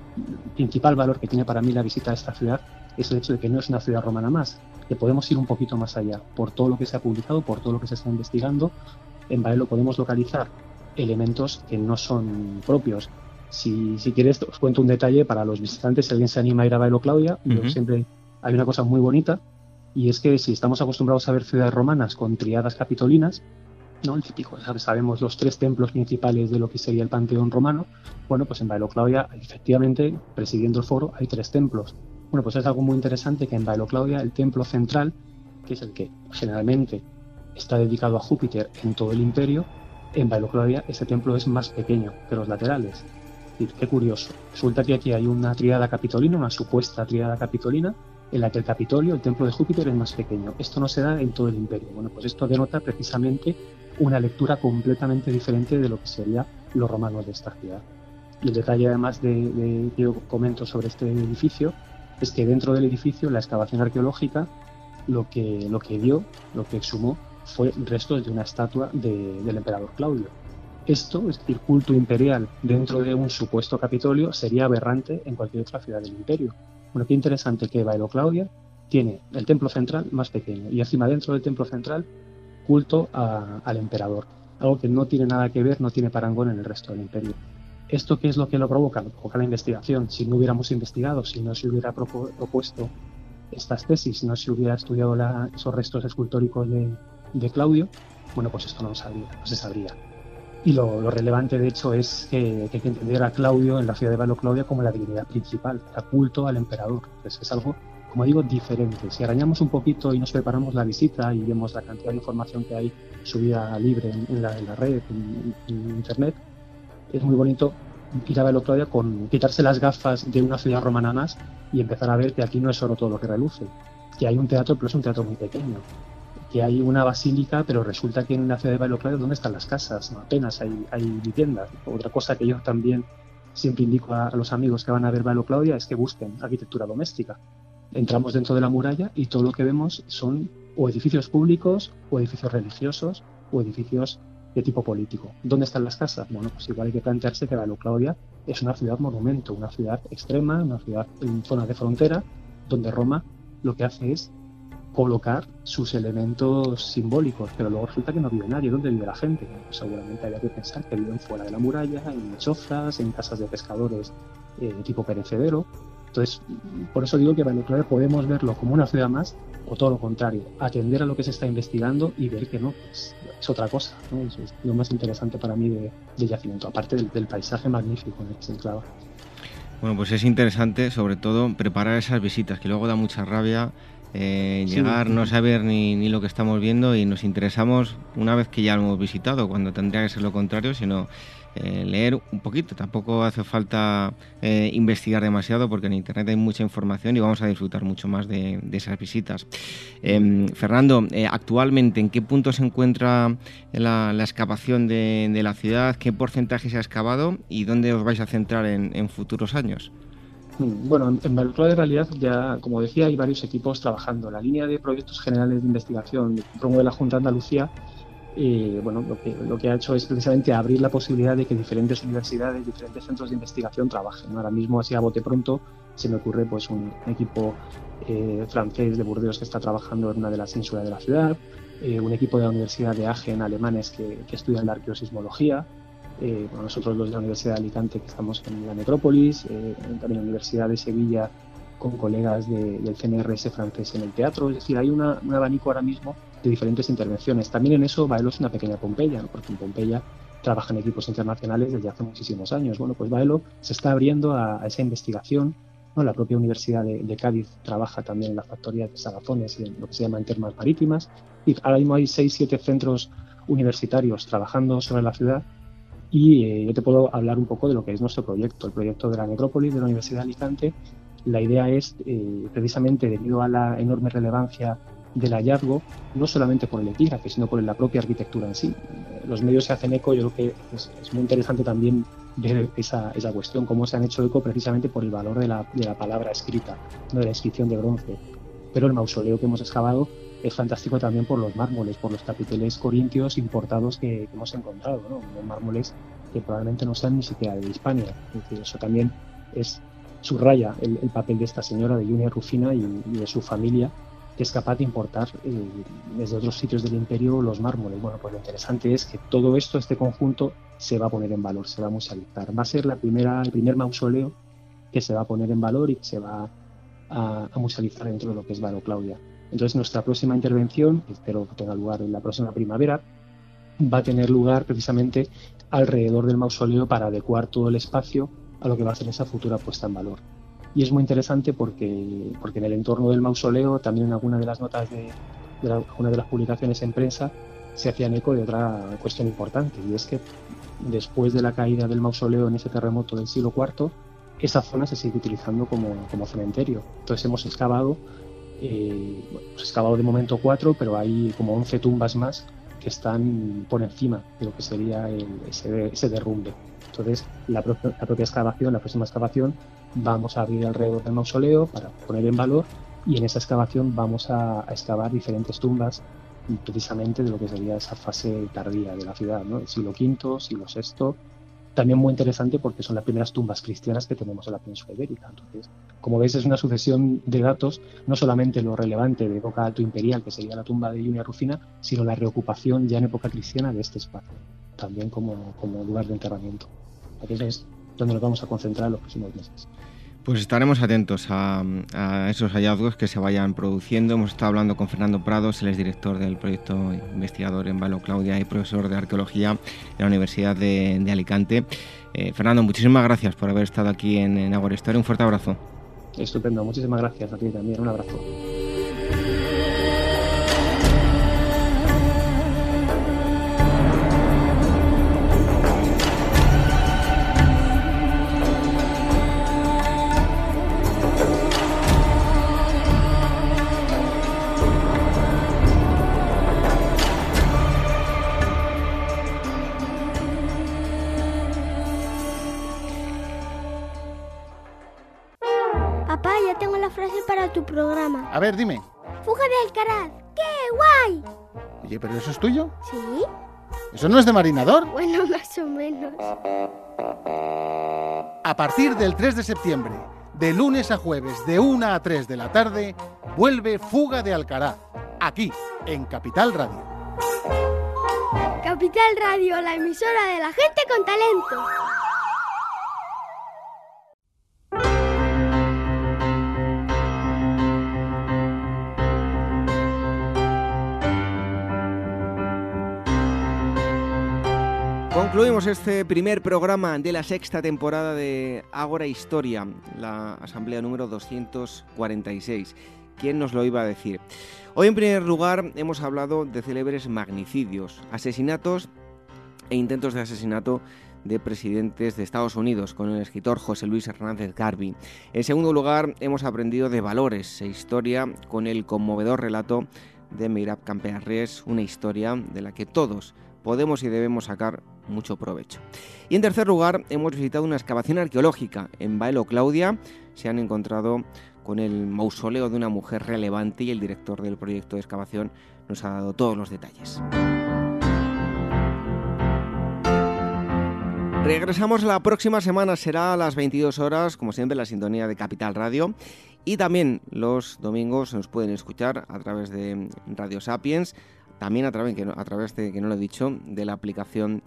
principal valor que tiene para mí la visita a esta ciudad es el hecho de que no es una ciudad romana más, que podemos ir un poquito más allá, por todo lo que se ha publicado, por todo lo que se está investigando. En Baelo podemos localizar elementos que no son propios si, si quieres, os cuento un detalle para los visitantes, si alguien se anima a ir a Bailo Claudia, siempre hay una cosa muy bonita, y es que si estamos acostumbrados a ver ciudades romanas con triadas capitolinas, ¿no? El típico, sabemos los tres templos principales de lo que sería el panteón romano. Bueno, pues en Bailo Claudia, efectivamente, presidiendo el foro, hay tres templos. Bueno, pues es algo muy interesante que en Bailo Claudia el templo central, que es el que generalmente está dedicado a Júpiter en todo el imperio, en Bailo Claudia ese templo es más pequeño que los laterales qué curioso. Resulta que aquí hay una triada capitolina, una supuesta triada capitolina, en la que el Capitolio, el templo de Júpiter, es más pequeño. Esto no se da en todo el imperio. Bueno, pues esto denota precisamente una lectura completamente diferente de lo que serían los romanos de esta ciudad. Y el detalle, además de, que yo comento sobre este edificio, es que dentro del edificio, la excavación arqueológica, lo que, lo que dio, lo que exhumó, fue restos de una estatua del emperador Claudio esto, es decir, culto imperial dentro de un supuesto Capitolio, sería aberrante en cualquier otra ciudad del imperio. Bueno, qué interesante que Bailo Claudia tiene el templo central más pequeño y encima dentro del templo central culto al emperador, algo que no tiene nada que ver, no tiene parangón en el resto del imperio. ¿Esto qué es lo que lo provoca? Lo provoca la investigación. Si no hubiéramos investigado, si no se hubiera propuesto estas tesis, si no se hubiera estudiado esos restos escultóricos de, Claudio, bueno, pues esto no, no se sabría. Y lo, relevante, de hecho, es que, hay que entender a Claudio en la ciudad de Valo Claudia como la divinidad principal, el culto al emperador. Entonces es algo, como digo, diferente. Si arañamos un poquito y nos preparamos la visita y vemos la cantidad de información que hay subida libre en, la, red, en, internet, es muy bonito ir a Valo Claudia con quitarse las gafas de una ciudad romana más y empezar a ver que aquí no es solo todo lo que reluce, que hay un teatro, pero es un teatro muy pequeño que hay una basílica, pero resulta que en la ciudad de Bailo ¿dónde están las casas? apenas hay, hay, viviendas. Otra cosa que yo también siempre indico a, los amigos que van a ver Claudia es que busquen arquitectura doméstica. Entramos dentro de la muralla y todo lo que vemos son o edificios públicos, o edificios religiosos, o edificios de tipo político. ¿Dónde están las casas? Bueno, pues igual hay que plantearse que Bailo Claudia es una ciudad monumento, una ciudad extrema, una ciudad en zona de frontera, donde Roma lo que hace es colocar sus elementos simbólicos, pero luego resulta que no vive nadie. ¿Dónde vive la gente? Pues seguramente había que pensar que viven fuera de la muralla, en chozas, en casas de pescadores eh, tipo perecedero. Entonces, por eso digo que Claudia podemos verlo como una ciudad más o todo lo contrario, atender a lo que se está investigando y ver que no, pues, es otra cosa. es lo más interesante para mí de, del yacimiento, aparte del, paisaje magnífico en el que. Bueno, pues es interesante, sobre todo, preparar esas visitas, que luego da mucha rabia eh, llegar, no saber ni, ni, lo que estamos viendo y nos interesamos una vez que ya lo hemos visitado, cuando tendría que ser lo contrario, sino eh, leer un poquito. Tampoco hace falta eh, investigar demasiado porque en Internet hay mucha información y vamos a disfrutar mucho más de, esas visitas. Em, Fernando, actualmente, ¿en qué punto se encuentra la, excavación de, la ciudad? ¿Qué porcentaje se ha excavado y dónde os vais a centrar en futuros años? Mm, bueno, en Valcloa de realidad ya, como decía, hay varios equipos trabajando. La línea de proyectos generales de investigación promueve la Junta de Andalucía, eh, bueno, lo que, lo que ha hecho es precisamente abrir la posibilidad de que diferentes universidades, diferentes centros de investigación trabajen. Ahora mismo, así a bote pronto, se me ocurre pues un equipo eh, francés de Burdeos que está trabajando en una de las ínsulas de la ciudad, eh, un equipo de la Universidad de Agen, alemanes, que, que estudian la arqueosismología, eh, nosotros los de la Universidad de Alicante que estamos en la metrópolis, eh, también la Universidad de Sevilla con colegas del CNRS francés en el teatro, es decir, hay un abanico ahora mismo de diferentes intervenciones. También en eso Baelo es una pequeña Pompeya, porque en Pompeya trabajan equipos internacionales desde hace muchísimos años. Bueno, pues Baelo se está abriendo a, esa investigación. La propia Universidad de, Cádiz trabaja también en la factoría de Sagafones y en lo que se llama en termas marítimas. Y ahora mismo hay seis, siete centros universitarios trabajando sobre la ciudad y eh, yo te puedo hablar un poco de lo que es nuestro proyecto, el proyecto de la necrópolis de la Universidad de Alicante. La idea es, eh, precisamente debido a la enorme relevancia del hallazgo, no solamente por el epígrafe, sino por la propia arquitectura en sí. Los medios se hacen eco, yo creo que es, muy interesante también ver esa, esa, cuestión, cómo se han hecho eco precisamente por el valor de la, de la palabra escrita, ¿no? de la inscripción de bronce. Pero el mausoleo que hemos excavado es fantástico también por los mármoles, por los capiteles corintios importados que, hemos encontrado, ¿no? mármoles que probablemente no sean ni siquiera de Hispania. Es decir, eso también es subraya el, papel de esta señora, de Junia Rufina y de su familia, que es capaz de importar eh, desde otros sitios del imperio los mármoles. Bueno, pues lo interesante es que todo esto, este conjunto, se va a poner en valor, se va a musealizar. Va a ser la primera, el primer mausoleo que se va a poner en valor y que se va a, musealizar dentro de lo que es Varo Claudia. Entonces nuestra próxima intervención, que espero que tenga lugar en la próxima primavera, va a tener lugar precisamente alrededor del mausoleo para adecuar todo el espacio a lo que va a ser esa futura puesta en valor. Y es muy interesante porque, porque en el entorno del mausoleo, también en alguna de las notas de, de alguna de las publicaciones en prensa, se hacían eco de otra cuestión importante, y es que después de la caída del mausoleo en ese terremoto del siglo IV, esa zona se sigue utilizando como, como cementerio. Entonces hemos excavado, eh, hemos excavado de momento cuatro, pero hay como 11 tumbas más que están por encima de lo que sería ese, ese derrumbe. Entonces, la, la, propia excavación, la próxima excavación, vamos a abrir alrededor del mausoleo para poner en valor y en esa excavación vamos a, excavar diferentes tumbas precisamente de lo que sería esa fase tardía de la ciudad, ¿no? el siglo V, siglo VI. También muy interesante porque son las primeras tumbas cristianas que tenemos en la península ibérica. Entonces, como veis, es una sucesión de datos, no solamente lo relevante de época alto imperial, que sería la tumba de Junia Rufina, sino la reocupación ya en época cristiana de este espacio, también como, como lugar de enterramiento. Aquí es donde nos vamos a concentrar en los próximos meses. Pues estaremos atentos a, esos hallazgos que se vayan produciendo. Hemos estado hablando con Fernando Prados, él es director del proyecto investigador en Valo Claudia y profesor de arqueología de la Universidad de, Alicante. Eh, Fernando, muchísimas gracias por haber estado aquí en, en. Un fuerte abrazo. Estupendo, muchísimas gracias a ti también. Un abrazo. A ver, dime. Fuga de Alcaraz. ¡Qué guay! Oye, ¿pero eso es tuyo? Sí. ¿Eso no es de marinador? Bueno, más o menos. A partir del 3 de septiembre, de lunes a jueves, de 1 a 3 de la tarde, vuelve Fuga de Alcaraz, aquí, en Capital Radio. Capital Radio, la emisora de la gente con talento. Concluimos este primer programa de la sexta temporada de Ágora Historia, la asamblea número 246. ¿Quién nos lo iba a decir? Hoy en primer lugar hemos hablado de célebres magnicidios, asesinatos e intentos de asesinato de presidentes de Estados Unidos con el escritor José Luis Hernández Garvey. En segundo lugar hemos aprendido de valores e historia con el conmovedor relato de Meirab Campearres, una historia de la que todos podemos y debemos sacar mucho provecho. Y en tercer lugar, hemos visitado una excavación arqueológica en Baelo Claudia. Se han encontrado con el mausoleo de una mujer relevante y el director del proyecto de excavación nos ha dado todos los detalles. Regresamos la próxima semana, será a las 22 horas, como siempre, la sintonía de Capital Radio. Y también los domingos nos pueden escuchar a través de Radio Sapiens también a través, a través de, que no lo he dicho, de la aplicación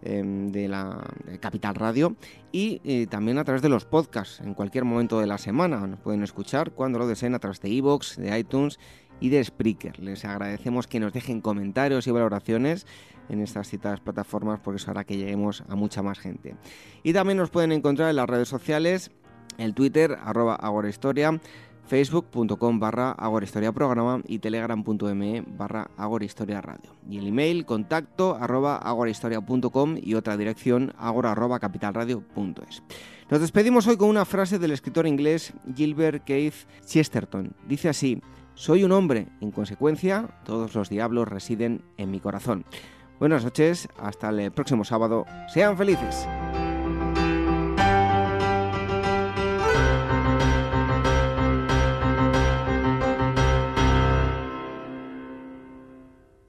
de la Capital Radio y eh, también a través de los podcasts en cualquier momento de la semana. Nos pueden escuchar cuando lo deseen a través de iVoox, de iTunes y de Spreaker. Les agradecemos que nos dejen comentarios y valoraciones en estas citadas plataformas porque eso hará que lleguemos a mucha más gente. Y también nos pueden encontrar en las redes sociales, el Twitter, arroba agorahistoria, facebook.com barra y telegram.me barra radio. Y el email contacto arroba agorahistoria.com y otra dirección agora arroba capitalradio.es. Nos despedimos hoy con una frase del escritor inglés Gilbert Keith Chesterton. Dice así, soy un hombre, en consecuencia, todos los diablos residen en mi corazón. Buenas noches, hasta el próximo sábado. Sean felices.